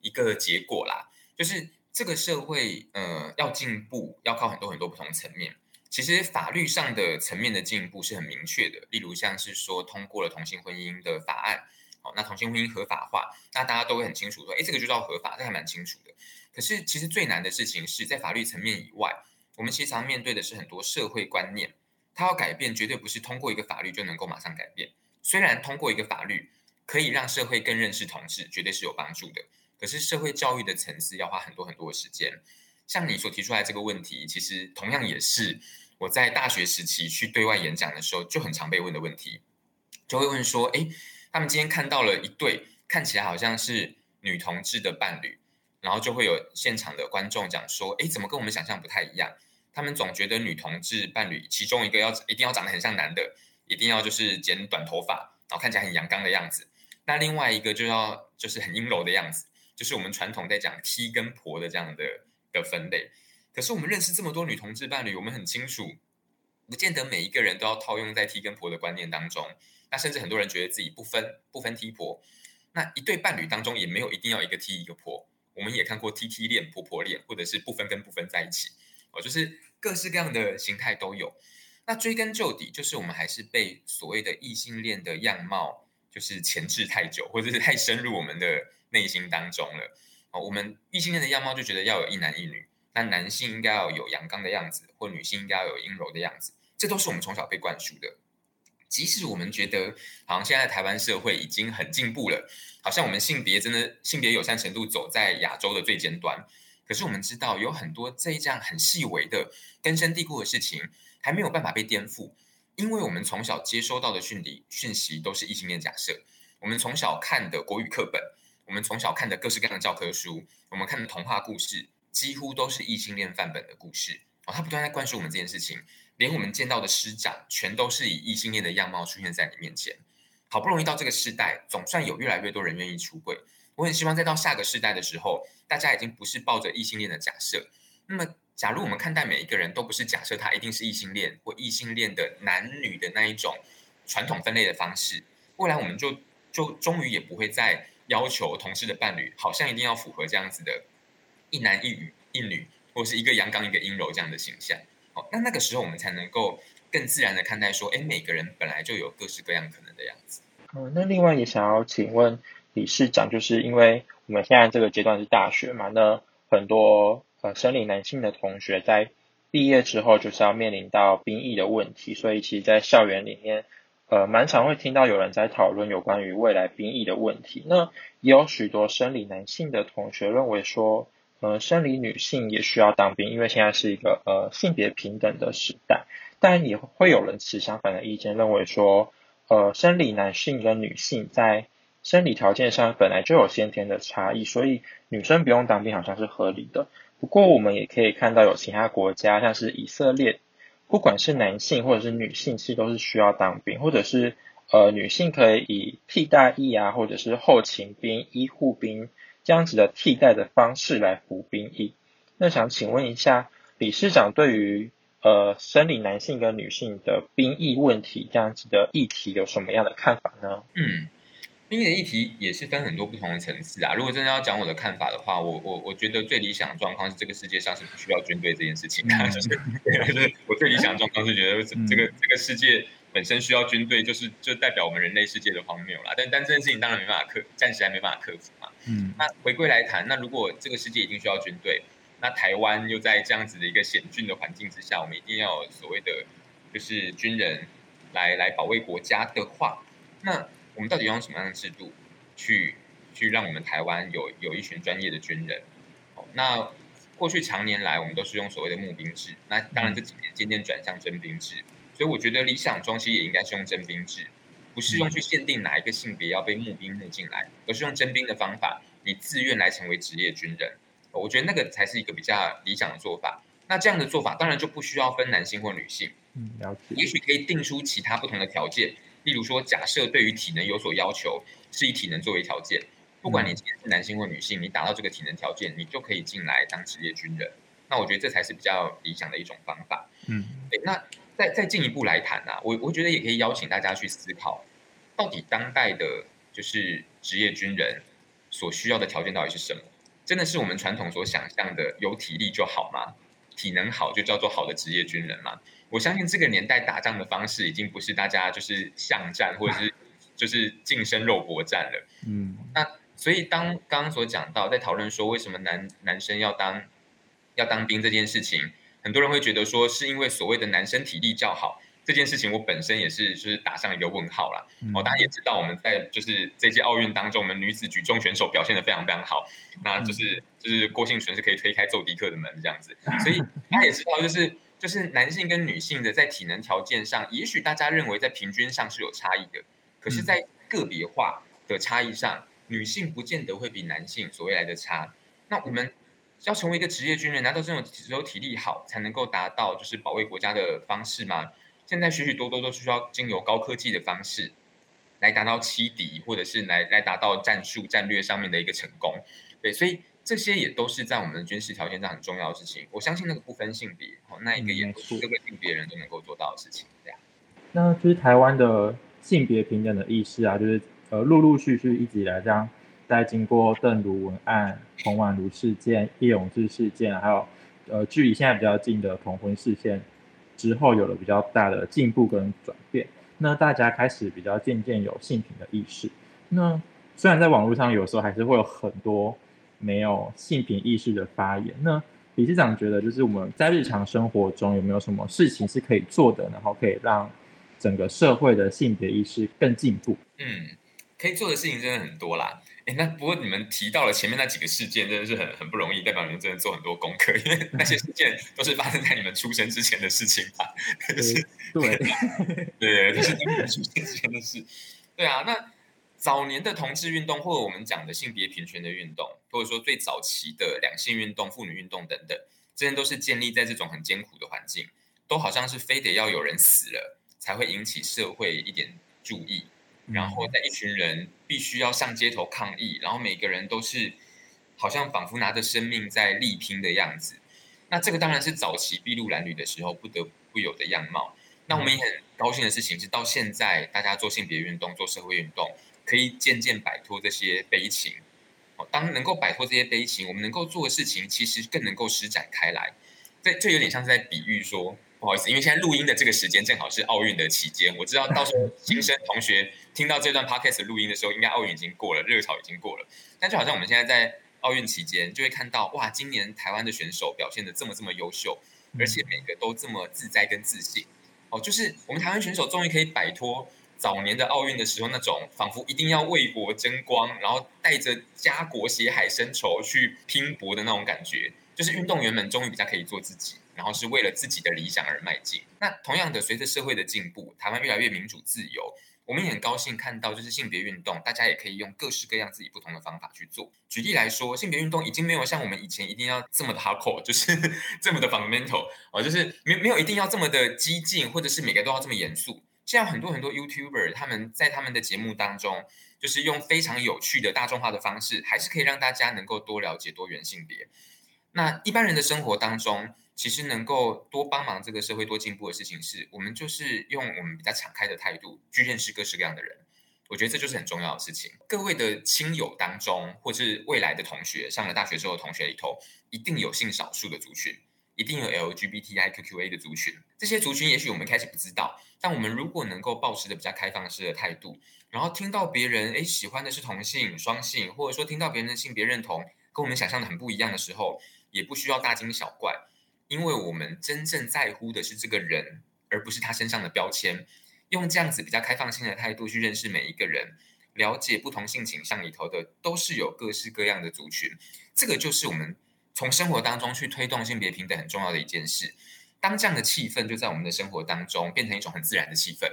一个结果啦。就是这个社会，呃，要进步要靠很多很多不同层面。其实法律上的层面的进步是很明确的，例如像是说通过了同性婚姻的法案，好，那同性婚姻合法化，那大家都会很清楚说，哎，这个就叫合法，这还蛮清楚的。可是其实最难的事情是在法律层面以外。我们其实常面对的是很多社会观念，它要改变，绝对不是通过一个法律就能够马上改变。虽然通过一个法律可以让社会更认识同志，绝对是有帮助的，可是社会教育的层次要花很多很多的时间。像你所提出来这个问题，其实同样也是我在大学时期去对外演讲的时候就很常被问的问题，就会问说：哎，他们今天看到了一对看起来好像是女同志的伴侣，然后就会有现场的观众讲说：哎，怎么跟我们想象不太一样？他们总觉得女同志伴侣其中一个要一定要长得很像男的，一定要就是剪短头发，然后看起来很阳刚的样子。那另外一个就要就是很阴柔的样子，就是我们传统在讲 T 跟婆的这样的的分类。可是我们认识这么多女同志伴侣，我们很清楚，不见得每一个人都要套用在 T 跟婆的观念当中。那甚至很多人觉得自己不分不分 T 婆，那一对伴侣当中也没有一定要一个 T 一个婆。我们也看过 T T 恋、婆婆恋，或者是不分跟不分在一起。哦，就是各式各样的形态都有。那追根究底，就是我们还是被所谓的异性恋的样貌，就是钳制太久，或者是太深入我们的内心当中了。哦，我们异性恋的样貌就觉得要有一男一女，那男性应该要有阳刚的样子，或女性应该要有阴柔的样子，这都是我们从小被灌输的。即使我们觉得，好像现在台湾社会已经很进步了，好像我们性别真的性别友善程度走在亚洲的最尖端。可是我们知道，有很多这一样很细微的根深蒂固的事情，还没有办法被颠覆，因为我们从小接收到的讯理讯息都是异性恋假设。我们从小看的国语课本，我们从小看的各式各样的教科书，我们看的童话故事，几乎都是异性恋范本的故事。哦，他不断在灌输我们这件事情，连我们见到的师长，全都是以异性恋的样貌出现在你面前。好不容易到这个时代，总算有越来越多人愿意出柜。我很希望在到下个世代的时候，大家已经不是抱着异性恋的假设。那么，假如我们看待每一个人都不是假设他一定是异性恋或异性恋的男女的那一种传统分类的方式，未来我们就就终于也不会再要求同事的伴侣好像一定要符合这样子的一男一女一女，或是一个阳刚一个阴柔这样的形象。好，那那个时候我们才能够更自然的看待说，哎，每个人本来就有各式各样可能的样子。嗯，那另外也想要请问。理事长，就是因为我们现在这个阶段是大学嘛，那很多呃生理男性的同学在毕业之后就是要面临到兵役的问题，所以其实，在校园里面，呃，蛮常会听到有人在讨论有关于未来兵役的问题。那也有许多生理男性的同学认为说，呃，生理女性也需要当兵，因为现在是一个呃性别平等的时代。但也会有人持相反的意见，认为说，呃，生理男性跟女性在生理条件上本来就有先天的差异，所以女生不用当兵好像是合理的。不过我们也可以看到有其他国家，像是以色列，不管是男性或者是女性，其实都是需要当兵，或者是呃女性可以以替代役啊，或者是后勤兵、医护兵这样子的替代的方式来服兵役。那想请问一下理事长，对于呃生理男性跟女性的兵役问题这样子的议题有什么样的看法呢？嗯。兵役的议题也是分很多不同的层次啊。如果真的要讲我的看法的话，我我我觉得最理想的状况是这个世界上是不需要军队这件事情。就是我最理想的状况是觉得这个这个世界本身需要军队，就是就代表我们人类世界的荒谬啦。但但这件事情当然没办法克，暂时还没办法克服嘛。嗯。那回归来谈，那如果这个世界已经需要军队，那台湾又在这样子的一个险峻的环境之下，我们一定要有所谓的就是军人来来保卫国家的话，那。我们到底用什么样的制度去去让我们台湾有有一群专业的军人？哦，那过去常年来我们都是用所谓的募兵制，那当然这几年渐渐转向征兵制，所以我觉得理想中其实也应该是用征兵制，不是用去限定哪一个性别要被募兵募进来，而是用征兵的方法，你自愿来成为职业军人。我觉得那个才是一个比较理想的做法。那这样的做法当然就不需要分男性或女性，嗯，了解。也许可以定出其他不同的条件，例如说，假设对于体能有所要求，是以体能作为条件，不管你今天是男性或女性，你达到这个体能条件，你就可以进来当职业军人。那我觉得这才是比较理想的一种方法。嗯，对。那再再进一步来谈啊，我我觉得也可以邀请大家去思考，到底当代的就是职业军人所需要的条件到底是什么？真的是我们传统所想象的有体力就好吗？体能好就叫做好的职业军人嘛？我相信这个年代打仗的方式已经不是大家就是巷战或者是 就是近身肉搏战了。嗯，那所以当刚刚所讲到在讨论说为什么男男生要当要当兵这件事情，很多人会觉得说是因为所谓的男生体力较好。这件事情我本身也是就是打上一个问号了。哦，大家也知道我们在就是这届奥运当中，我们女子举重选手表现的非常非常好。那就是就是郭幸存是可以推开揍迪克的门这样子。所以大家也知道，就是就是男性跟女性的在体能条件上，也许大家认为在平均上是有差异的，可是，在个别化的差异上，女性不见得会比男性所谓来的差。那我们要成为一个职业军人，难道这种只有体力好才能够达到就是保卫国家的方式吗？现在许许多多都需要经由高科技的方式来达到欺敌，或者是来来达到战术战略上面的一个成功。对，所以这些也都是在我们的军事条件上很重要的事情。我相信那个不分性别，哦，那一个也各个性别人都能够做到的事情。这样，那就是台湾的性别平等的意识啊，就是呃陆陆续续一直以来这样，在经过邓如文案、彭婉如事件、叶永志事件，还有呃距离现在比较近的同婚事件。之后有了比较大的进步跟转变，那大家开始比较渐渐有性平的意识。那虽然在网络上有时候还是会有很多没有性平意识的发言，那理事长觉得就是我们在日常生活中有没有什么事情是可以做的，然后可以让整个社会的性别意识更进步？嗯，可以做的事情真的很多啦。哎那不过你们提到了前面那几个事件，真的是很很不容易，代表你们真的做很多功课，因为 那些事件都是发生在你们出生之前的事情吧？是，对，对，就是你们出生之前的事。对啊，那早年的同志运动，或者我们讲的性别平权的运动，或者说最早期的两性运动、妇女运动等等，这些都是建立在这种很艰苦的环境，都好像是非得要有人死了，才会引起社会一点注意。然后在一群人必须要上街头抗议，然后每个人都是好像仿佛拿着生命在力拼的样子。那这个当然是早期筚路蓝缕的时候不得不有的样貌。那我们也很高兴的事情是，到现在大家做性别运动、做社会运动，可以渐渐摆脱这些悲情。哦，当能够摆脱这些悲情，我们能够做的事情其实更能够施展开来。这这有点像是在比喻说。不好意思，因为现在录音的这个时间正好是奥运的期间。我知道到时候新生同学听到这段 podcast 录音的时候，应该奥运已经过了，热潮已经过了。但就好像我们现在在奥运期间，就会看到哇，今年台湾的选手表现的这么这么优秀，而且每个都这么自在跟自信。哦，就是我们台湾选手终于可以摆脱早年的奥运的时候那种仿佛一定要为国争光，然后带着家国血海深仇去拼搏的那种感觉。就是运动员们终于比较可以做自己。然后是为了自己的理想而迈进。那同样的，随着社会的进步，台湾越来越民主自由，我们也很高兴看到，就是性别运动，大家也可以用各式各样自己不同的方法去做。举例来说，性别运动已经没有像我们以前一定要这么的 hardcore，就是这么的 fundamental 哦，就是没没有一定要这么的激进，或者是每个都要这么严肃。现在很多很多 YouTuber 他们在他们的节目当中，就是用非常有趣的大众化的方式，还是可以让大家能够多了解多元性别。那一般人的生活当中。其实能够多帮忙这个社会多进步的事情，是我们就是用我们比较敞开的态度去认识各式各样的人。我觉得这就是很重要的事情。各位的亲友当中，或是未来的同学，上了大学之后同学里头，一定有性少数的族群，一定有 LGBTIQQA 的族群。这些族群也许我们开始不知道，但我们如果能够保持的比较开放式的态度，然后听到别人诶喜欢的是同性、双性，或者说听到别人的性别认同跟我们想象的很不一样的时候，也不需要大惊小怪。因为我们真正在乎的是这个人，而不是他身上的标签。用这样子比较开放性的态度去认识每一个人，了解不同性倾向里头的都是有各式各样的族群。这个就是我们从生活当中去推动性别平等很重要的一件事。当这样的气氛就在我们的生活当中变成一种很自然的气氛，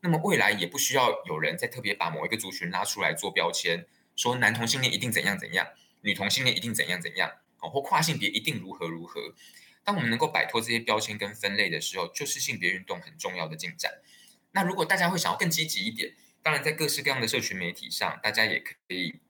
那么未来也不需要有人再特别把某一个族群拉出来做标签，说男同性恋一定怎样怎样，女同性恋一定怎样怎样，哦，或跨性别一定如何如何。当我们能够摆脱这些标签跟分类的时候，就是性别运动很重要的进展。那如果大家会想要更积极一点，当然在各式各样的社群媒体上，大家也可以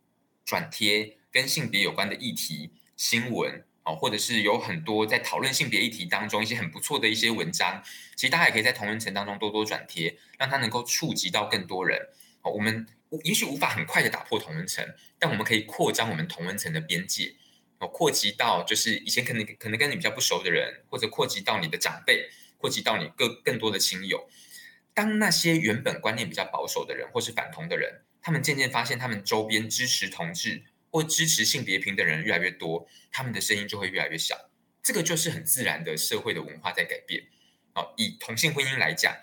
转贴跟性别有关的议题新闻哦，或者是有很多在讨论性别议题当中一些很不错的一些文章，其实大家也可以在同文层当中多多转贴，让它能够触及到更多人哦。我们也许无法很快的打破同文层，但我们可以扩张我们同文层的边界。扩及到就是以前可能可能跟你比较不熟的人，或者扩及到你的长辈，扩及到你更更多的亲友。当那些原本观念比较保守的人，或是反同的人，他们渐渐发现他们周边支持同志或支持性别平等的人越来越多，他们的声音就会越来越小。这个就是很自然的社会的文化在改变。哦，以同性婚姻来讲，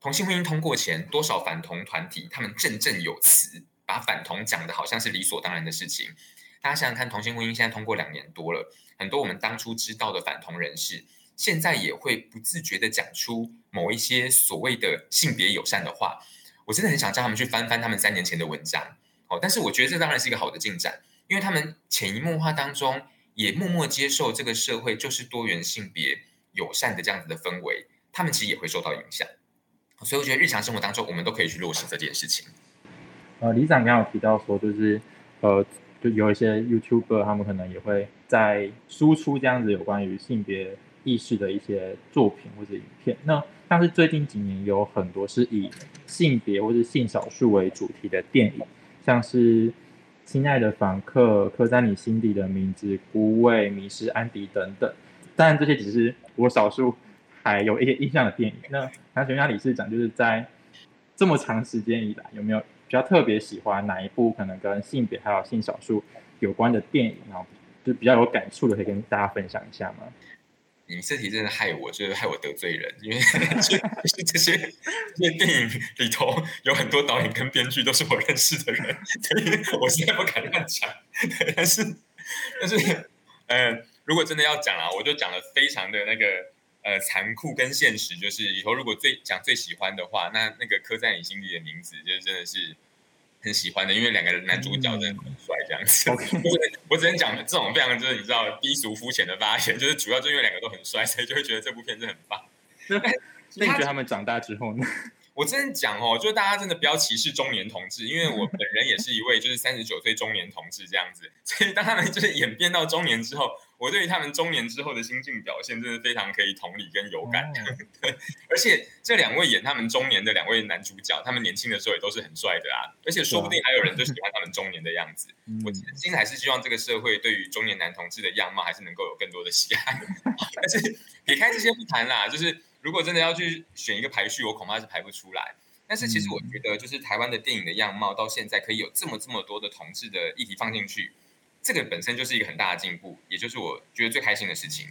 同性婚姻通过前，多少反同团体他们振振有词，把反同讲的好像是理所当然的事情。大家想想看，同性婚姻现在通过两年多了，很多我们当初知道的反同人士，现在也会不自觉的讲出某一些所谓的性别友善的话。我真的很想叫他们去翻翻他们三年前的文章，哦，但是我觉得这当然是一个好的进展，因为他们潜移默化当中也默默接受这个社会就是多元性别友善的这样子的氛围，他们其实也会受到影响。所以我觉得日常生活当中，我们都可以去落实这件事情。呃，李长刚有提到说，就是呃。就有一些 YouTuber，他们可能也会在输出这样子有关于性别意识的一些作品或者影片。那像是最近几年有很多是以性别或是性少数为主题的电影，像是《亲爱的访客》、《刻在你心底的名字》、《孤味》、《迷失安迪》等等。当然，这些只是我少数还有一些印象的电影。那想请问理事长，就是在这么长时间以来，有没有？比较特别喜欢哪一部可能跟性别还有性少数有关的电影，然后就比较有感触的，可以跟大家分享一下吗？你这题真的害我，就是害我得罪人，因为 就是这些这些电影里头有很多导演跟编剧都是我认识的人，所以我实在不敢乱讲。但是但是，嗯，如果真的要讲啊，我就讲的非常的那个。呃，残酷跟现实就是以后如果最讲最喜欢的话，那那个刻在你心里的名字，就真的是很喜欢的，因为两个男主角真的很帅，这样子。我只能讲这种非常就是你知道低俗肤浅的发言，就是主要就因为两个都很帅，所以就会觉得这部片子很棒。那你觉得他们长大之后呢？我真的讲哦，就是大家真的不要歧视中年同志，因为我本人也是一位就是三十九岁中年同志这样子，所以当他们就是演变到中年之后。我对于他们中年之后的心境表现，真的非常可以同理跟有感。对，而且这两位演他们中年的两位男主角，他们年轻的时候也都是很帅的啊。而且说不定还有人就喜欢他们中年的样子。我其实还是希望这个社会对于中年男同志的样貌，还是能够有更多的喜爱。但是撇开这些不谈啦，就是如果真的要去选一个排序，我恐怕是排不出来。但是其实我觉得，就是台湾的电影的样貌到现在可以有这么这么多的同志的议题放进去。这个本身就是一个很大的进步，也就是我觉得最开心的事情。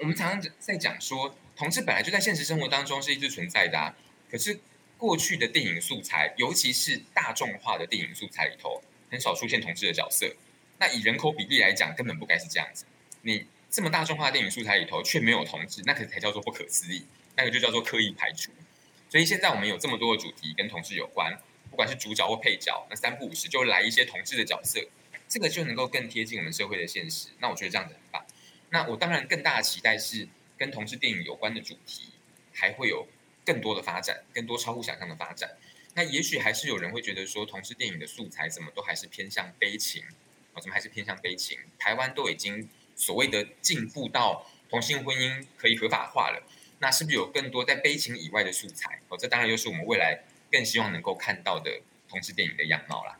我们常常在讲说，同志本来就在现实生活当中是一直存在的啊。可是过去的电影素材，尤其是大众化的电影素材里头，很少出现同志的角色。那以人口比例来讲，根本不该是这样子。你这么大众化的电影素材里头却没有同志，那可才叫做不可思议，那个就叫做刻意排除。所以现在我们有这么多的主题跟同志有关，不管是主角或配角，那三不五时就来一些同志的角色。这个就能够更贴近我们社会的现实，那我觉得这样子很棒。那我当然更大的期待是跟同志电影有关的主题还会有更多的发展，更多超乎想象的发展。那也许还是有人会觉得说，同志电影的素材怎么都还是偏向悲情啊？怎么还是偏向悲情？台湾都已经所谓的进步到同性婚姻可以合法化了，那是不是有更多在悲情以外的素材？哦，这当然又是我们未来更希望能够看到的同志电影的样貌啦。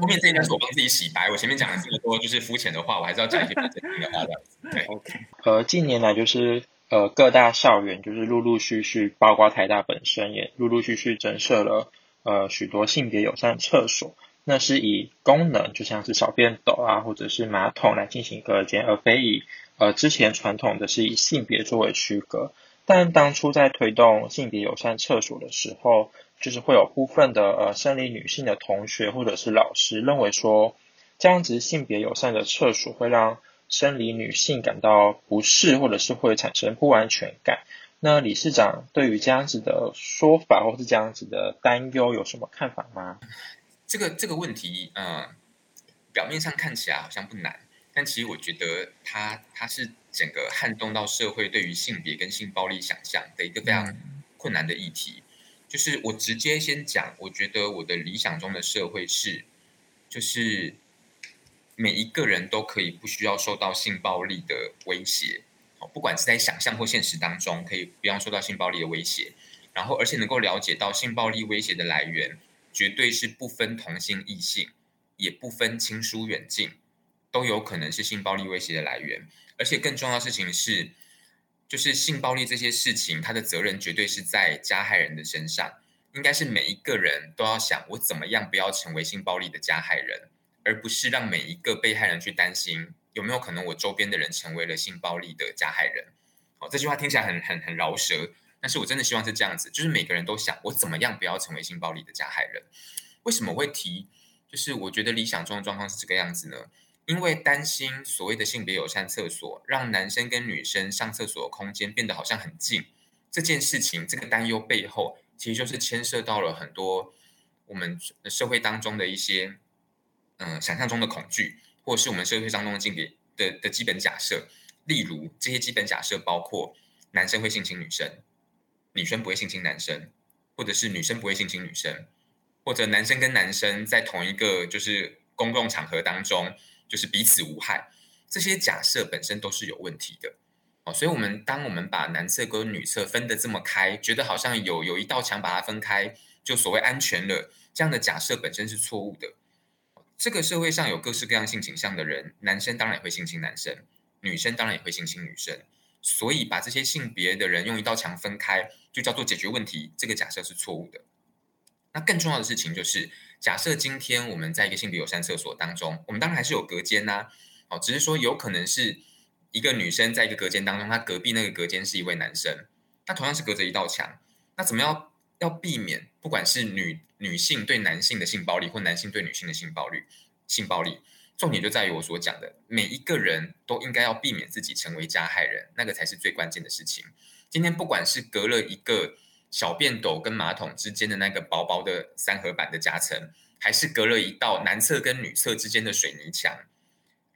后面这一段是我帮自己洗白，我前面讲了这么多就是肤浅的话，我还是要讲一些比较正经的话的。对，OK。呃，近年来就是呃各大校园就是陆陆续续，包括台大本身也陆陆续续增设了呃许多性别友善厕所，那是以功能就像是小便斗啊或者是马桶来进行隔间，而非以呃之前传统的是以性别作为区隔。但当初在推动性别友善厕所的时候，就是会有部分的呃生理女性的同学或者是老师认为说，这样子性别友善的厕所会让生理女性感到不适，或者是会产生不安全感。那理事长对于这样子的说法或是这样子的担忧有什么看法吗？这个这个问题，嗯，表面上看起来好像不难，但其实我觉得它它是整个撼动到社会对于性别跟性暴力想象的一个非常困难的议题。就是我直接先讲，我觉得我的理想中的社会是，就是每一个人都可以不需要受到性暴力的威胁，好，不管是在想象或现实当中，可以不要受到性暴力的威胁，然后而且能够了解到性暴力威胁的来源，绝对是不分同性异性，也不分亲疏远近。都有可能是性暴力威胁的来源，而且更重要的事情是，就是性暴力这些事情，他的责任绝对是在加害人的身上，应该是每一个人都要想，我怎么样不要成为性暴力的加害人，而不是让每一个被害人去担心有没有可能我周边的人成为了性暴力的加害人。好，这句话听起来很很很饶舌，但是我真的希望是这样子，就是每个人都想，我怎么样不要成为性暴力的加害人？为什么会提？就是我觉得理想中的状况是这个样子呢？因为担心所谓的性别友善厕所，让男生跟女生上厕所的空间变得好像很近，这件事情，这个担忧背后，其实就是牵涉到了很多我们社会当中的一些，嗯，想象中的恐惧，或者是我们社会当中的性别的的基本假设。例如，这些基本假设包括男生会性侵女生，女生不会性侵男生，或者是女生不会性侵女生，或者男生跟男生在同一个就是公共场合当中。就是彼此无害，这些假设本身都是有问题的哦。所以，我们当我们把男厕跟女厕分得这么开，觉得好像有有一道墙把它分开，就所谓安全了，这样的假设本身是错误的。这个社会上有各式各样性倾向的人，男生当然也会性侵男生，女生当然也会性侵女生。所以，把这些性别的人用一道墙分开，就叫做解决问题，这个假设是错误的。那更重要的事情就是。假设今天我们在一个性别友善厕所当中，我们当然还是有隔间呐，哦，只是说有可能是一个女生在一个隔间当中，她隔壁那个隔间是一位男生，那同样是隔着一道墙，那怎么样要避免不管是女女性对男性的性暴力，或男性对女性的性暴力，性暴力，重点就在于我所讲的，每一个人都应该要避免自己成为加害人，那个才是最关键的事情。今天不管是隔了一个。小便斗跟马桶之间的那个薄薄的三合板的夹层，还是隔了一道男厕跟女厕之间的水泥墙。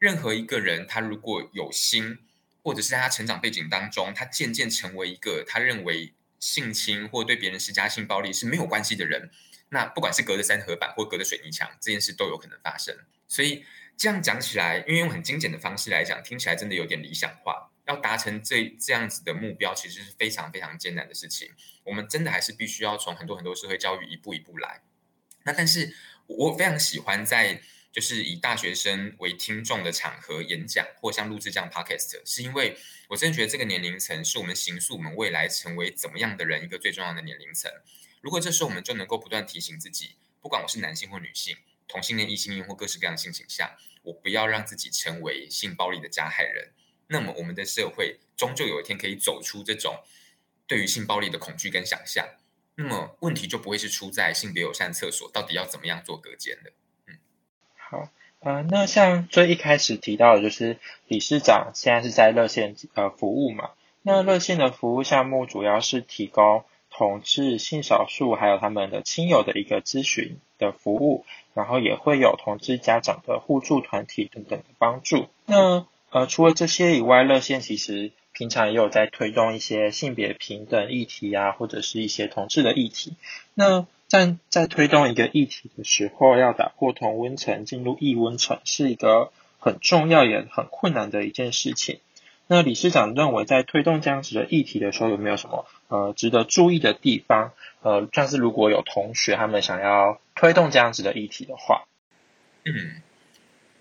任何一个人，他如果有心，或者是在他成长背景当中，他渐渐成为一个他认为性侵或对别人施加性暴力是没有关系的人，那不管是隔着三合板或隔着水泥墙，这件事都有可能发生。所以这样讲起来，因为用很精简的方式来讲，听起来真的有点理想化。要达成这这样子的目标，其实是非常非常艰难的事情。我们真的还是必须要从很多很多社会教育一步一步来。那但是我非常喜欢在就是以大学生为听众的场合演讲，或像录制这样 podcast，是因为我真的觉得这个年龄层是我们形塑我们未来成为怎么样的人一个最重要的年龄层。如果这时候我们就能够不断提醒自己，不管我是男性或女性，同性恋、异性恋或各式各样的性倾向，我不要让自己成为性暴力的加害人。那么，我们的社会终究有一天可以走出这种对于性暴力的恐惧跟想象。那么，问题就不会是出在性别友善厕所到底要怎么样做隔间的。嗯，好，呃，那像最一开始提到的，就是理事长现在是在热线呃服务嘛？那热线的服务项目主要是提供同志、性少数还有他们的亲友的一个咨询的服务，然后也会有同志家长的互助团体等等的帮助。那呃，除了这些以外，热线其实平常也有在推动一些性别平等议题啊，或者是一些同志的议题。那在在推动一个议题的时候，要打破同温层进入异温层，是一个很重要也很困难的一件事情。那理事长认为，在推动这样子的议题的时候，有没有什么呃值得注意的地方？呃，像是如果有同学他们想要推动这样子的议题的话，嗯。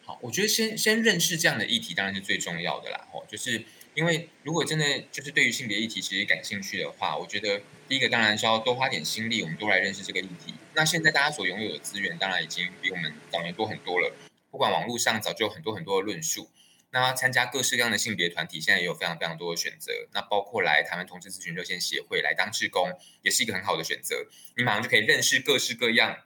好，我觉得先先认识这样的议题当然是最重要的啦。吼，就是因为如果真的就是对于性别议题其实感兴趣的话，我觉得第一个当然是要多花点心力，我们多来认识这个议题。那现在大家所拥有的资源当然已经比我们早年多很多了，不管网络上早就有很多很多的论述。那参加各式各样的性别团体，现在也有非常非常多的选择。那包括来台湾同志咨询热线协会来当志工，也是一个很好的选择。你马上就可以认识各式各样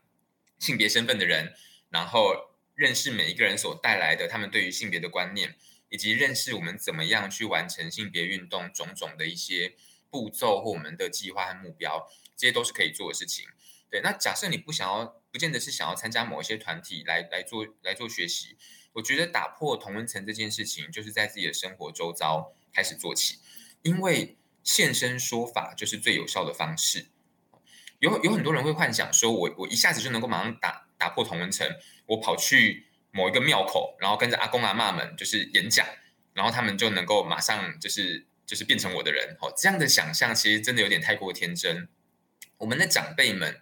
性别身份的人，然后。认识每一个人所带来的他们对于性别的观念，以及认识我们怎么样去完成性别运动种种的一些步骤或我们的计划和目标，这些都是可以做的事情。对，那假设你不想要，不见得是想要参加某一些团体来来做来做学习，我觉得打破同温层这件事情，就是在自己的生活周遭开始做起，因为现身说法就是最有效的方式。有有很多人会幻想说，我我一下子就能够马上打打破同温层，我跑去某一个庙口，然后跟着阿公阿妈们就是演讲，然后他们就能够马上就是就是变成我的人。哦，这样的想象其实真的有点太过天真。我们的长辈们，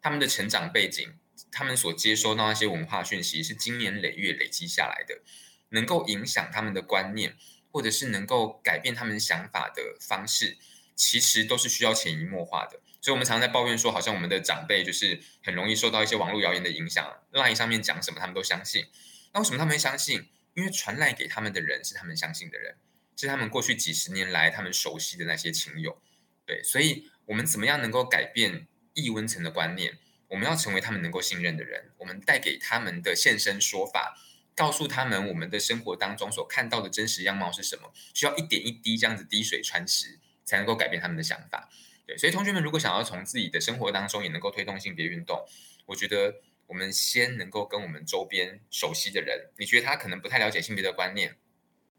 他们的成长背景，他们所接收到那些文化讯息，是经年累月累积下来的，能够影响他们的观念，或者是能够改变他们想法的方式，其实都是需要潜移默化的。所以，我们常常在抱怨说，好像我们的长辈就是很容易受到一些网络谣言的影响，line 上面讲什么，他们都相信。那为什么他们会相信？因为传赖给他们的人是他们相信的人，是他们过去几十年来他们熟悉的那些亲友。对，所以。我们怎么样能够改变易温层的观念？我们要成为他们能够信任的人。我们带给他们的现身说法，告诉他们我们的生活当中所看到的真实样貌是什么。需要一点一滴这样子滴水穿石，才能够改变他们的想法。对，所以同学们如果想要从自己的生活当中也能够推动性别运动，我觉得我们先能够跟我们周边熟悉的人，你觉得他可能不太了解性别的观念，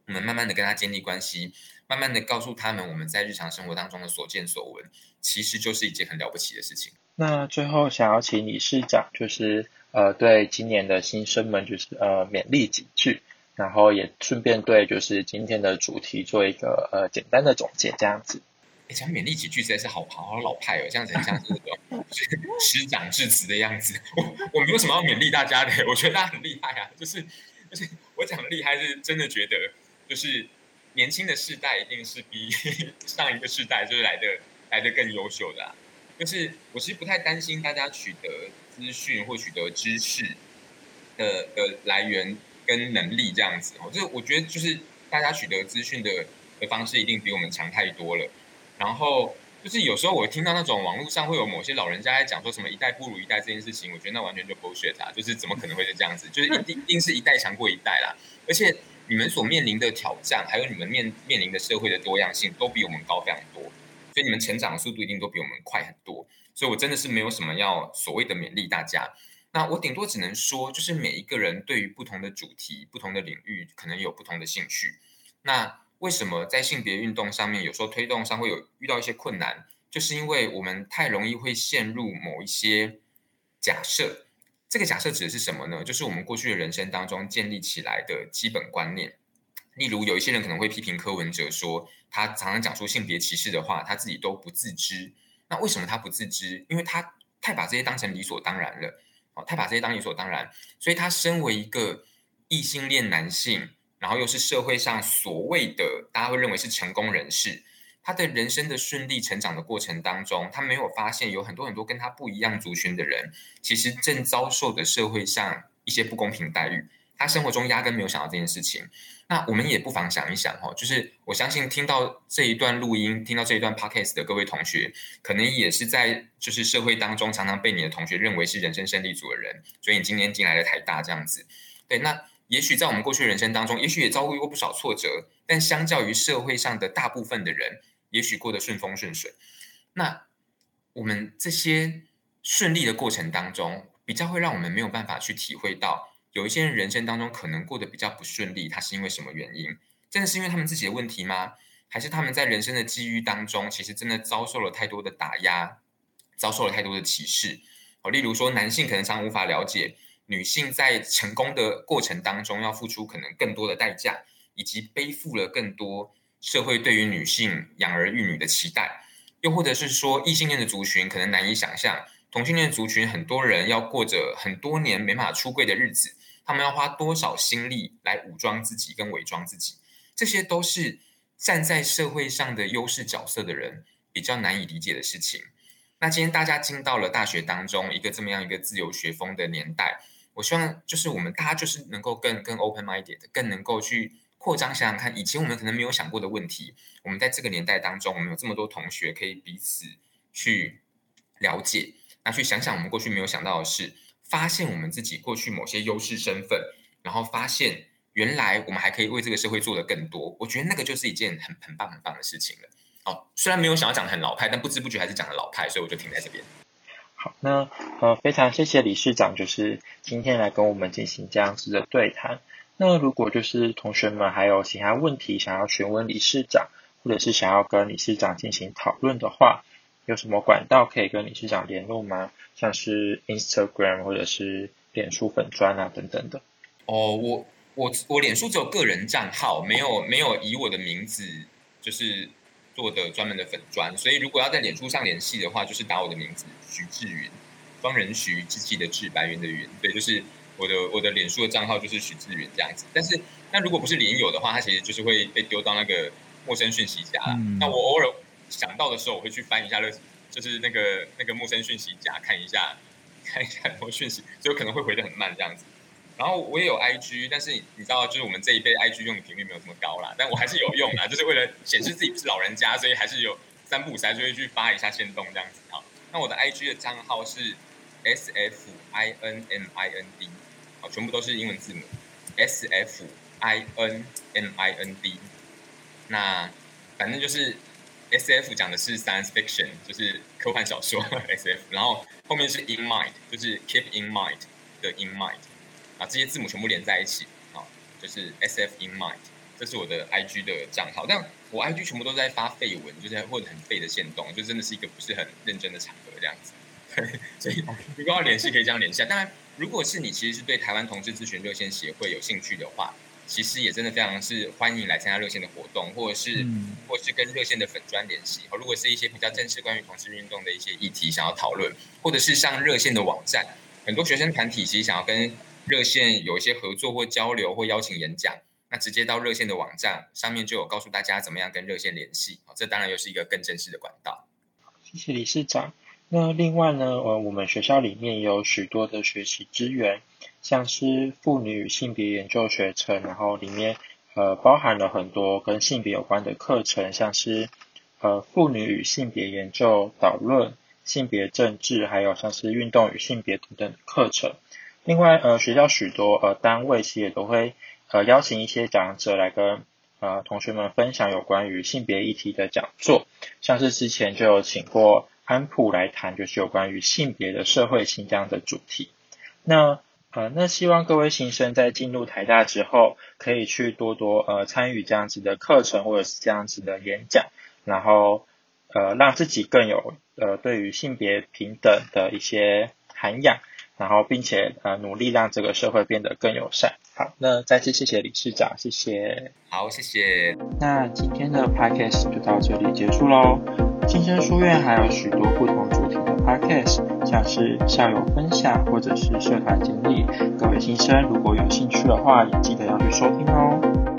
我们慢慢的跟他建立关系。慢慢的告诉他们，我们在日常生活当中的所见所闻，其实就是一件很了不起的事情。那最后想要请理事长，就是呃，对今年的新生们，就是呃，勉励几句，然后也顺便对就是今天的主题做一个呃简单的总结，这样子。哎，讲勉励几句实在是好好老派哦，这样子很像是那种 师长致辞的样子。我我没有什么要勉励大家的，我觉得大家很厉害啊，就是就是我讲厉害是真的觉得就是。年轻的世代一定是比 上一个世代就是来的来的更优秀的，啊就是我其实不太担心大家取得资讯或取得知识的的来源跟能力这样子哦，就我觉得就是大家取得资讯的的方式一定比我们强太多了。然后就是有时候我听到那种网络上会有某些老人家在讲说什么一代不如一代这件事情，我觉得那完全就 bullshit 啊，就是怎么可能会是这样子？就是一定一定是一代强过一代啦，而且。你们所面临的挑战，还有你们面面临的社会的多样性，都比我们高非常多，所以你们成长的速度一定都比我们快很多。所以我真的是没有什么要所谓的勉励大家。那我顶多只能说，就是每一个人对于不同的主题、不同的领域，可能有不同的兴趣。那为什么在性别运动上面，有时候推动上会有遇到一些困难，就是因为我们太容易会陷入某一些假设。这个假设指的是什么呢？就是我们过去的人生当中建立起来的基本观念。例如，有一些人可能会批评柯文哲说，他常常讲出性别歧视的话，他自己都不自知。那为什么他不自知？因为他太把这些当成理所当然了，哦，太把这些当理所当然。所以他身为一个异性恋男性，然后又是社会上所谓的大家会认为是成功人士。他的人生的顺利成长的过程当中，他没有发现有很多很多跟他不一样族群的人，其实正遭受的社会上一些不公平待遇。他生活中压根没有想到这件事情。那我们也不妨想一想哦，就是我相信听到这一段录音、听到这一段 podcast 的各位同学，可能也是在就是社会当中常常被你的同学认为是人生胜利组的人，所以你今天进来了台大这样子。对，那也许在我们过去人生当中，也许也遭遇过不少挫折，但相较于社会上的大部分的人。也许过得顺风顺水，那我们这些顺利的过程当中，比较会让我们没有办法去体会到，有一些人人生当中可能过得比较不顺利，他是因为什么原因？真的是因为他们自己的问题吗？还是他们在人生的机遇当中，其实真的遭受了太多的打压，遭受了太多的歧视？哦，例如说，男性可能常无法了解女性在成功的过程当中要付出可能更多的代价，以及背负了更多。社会对于女性养儿育女的期待，又或者是说异性恋的族群可能难以想象，同性恋族群很多人要过着很多年没法出柜的日子，他们要花多少心力来武装自己跟伪装自己，这些都是站在社会上的优势角色的人比较难以理解的事情。那今天大家进到了大学当中，一个这么样一个自由学风的年代，我希望就是我们大家就是能够更更 open minded，更能够去。扩张想想看，以前我们可能没有想过的问题，我们在这个年代当中，我们有这么多同学可以彼此去了解，那去想想我们过去没有想到的事，发现我们自己过去某些优势身份，然后发现原来我们还可以为这个社会做的更多。我觉得那个就是一件很很棒很棒的事情了。哦，虽然没有想要讲的很老派，但不知不觉还是讲的老派，所以我就停在这边。好，那呃非常谢谢理事长，就是今天来跟我们进行这样子的对谈。那如果就是同学们还有其他问题想要询问理事长，或者是想要跟理事长进行讨论的话，有什么管道可以跟理事长联络吗？像是 Instagram 或者是脸书粉砖啊等等的。哦，我我我脸书只有个人账号，没有没有以我的名字就是做的专门的粉砖，所以如果要在脸书上联系的话，就是打我的名字徐志云，方人徐，志气的志，白云的云，对，就是我的我的脸书的账号就是徐志云这样子。但是那如果不是连友的话，它其实就是会被丢到那个陌生讯息夹。那我偶尔想到的时候，我会去翻一下那，就是那个那个陌生讯息夹看一下，看一下很多讯息，所以可能会回的很慢这样子。然后我也有 IG，但是你知道，就是我们这一辈 IG 用的频率没有这么高啦，但我还是有用啦，就是为了显示自己不是老人家，所以还是有三不五时就会去发一下线动这样子啊。那我的 IG 的账号是 S F I N M I N D，好，全部都是英文字母 S F I N M I N D。那反正就是 S F 讲的是 science fiction，就是科幻小说 S F，然后后面是 in mind，就是 keep in mind 的 in mind。把这些字母全部连在一起，好，就是 S F in mind，这是我的 I G 的账号。但我 I G 全部都在发废文，就是或者很废的线动，就真的是一个不是很认真的场合这样子。所以如果要联系，可以这样联系。当然，如果是你其实是对台湾同志咨询热线协会有兴趣的话，其实也真的非常是欢迎来参加热线的活动，或者是或是跟热线的粉专联系。如果是一些比较正式关于同志运动的一些议题想要讨论，或者是上热线的网站，很多学生团体其实想要跟热线有一些合作或交流或邀请演讲，那直接到热线的网站上面就有告诉大家怎么样跟热线联系。这当然又是一个更正式的管道。谢谢理事长。那另外呢，呃，我们学校里面有许多的学习资源，像是妇女与性别研究学程，然后里面呃包含了很多跟性别有关的课程，像是呃妇女与性别研究导论、性别政治，还有像是运动与性别等等课程。另外，呃，学校许多呃单位其实也都会呃邀请一些讲者来跟呃同学们分享有关于性别议题的讲座，像是之前就有请过安普来谈，就是有关于性别的社会性这样的主题。那呃，那希望各位新生在进入台大之后，可以去多多呃参与这样子的课程或者是这样子的演讲，然后呃让自己更有呃对于性别平等的一些涵养。然后，并且呃，努力让这个社会变得更友善。好，那再次谢谢理事长，谢谢。好，谢谢。那今天的 podcast 就到这里结束喽。新生书院还有许多不同主题的 podcast，像是校友分享或者是社团经历。各位新生如果有兴趣的话，也记得要去收听哦。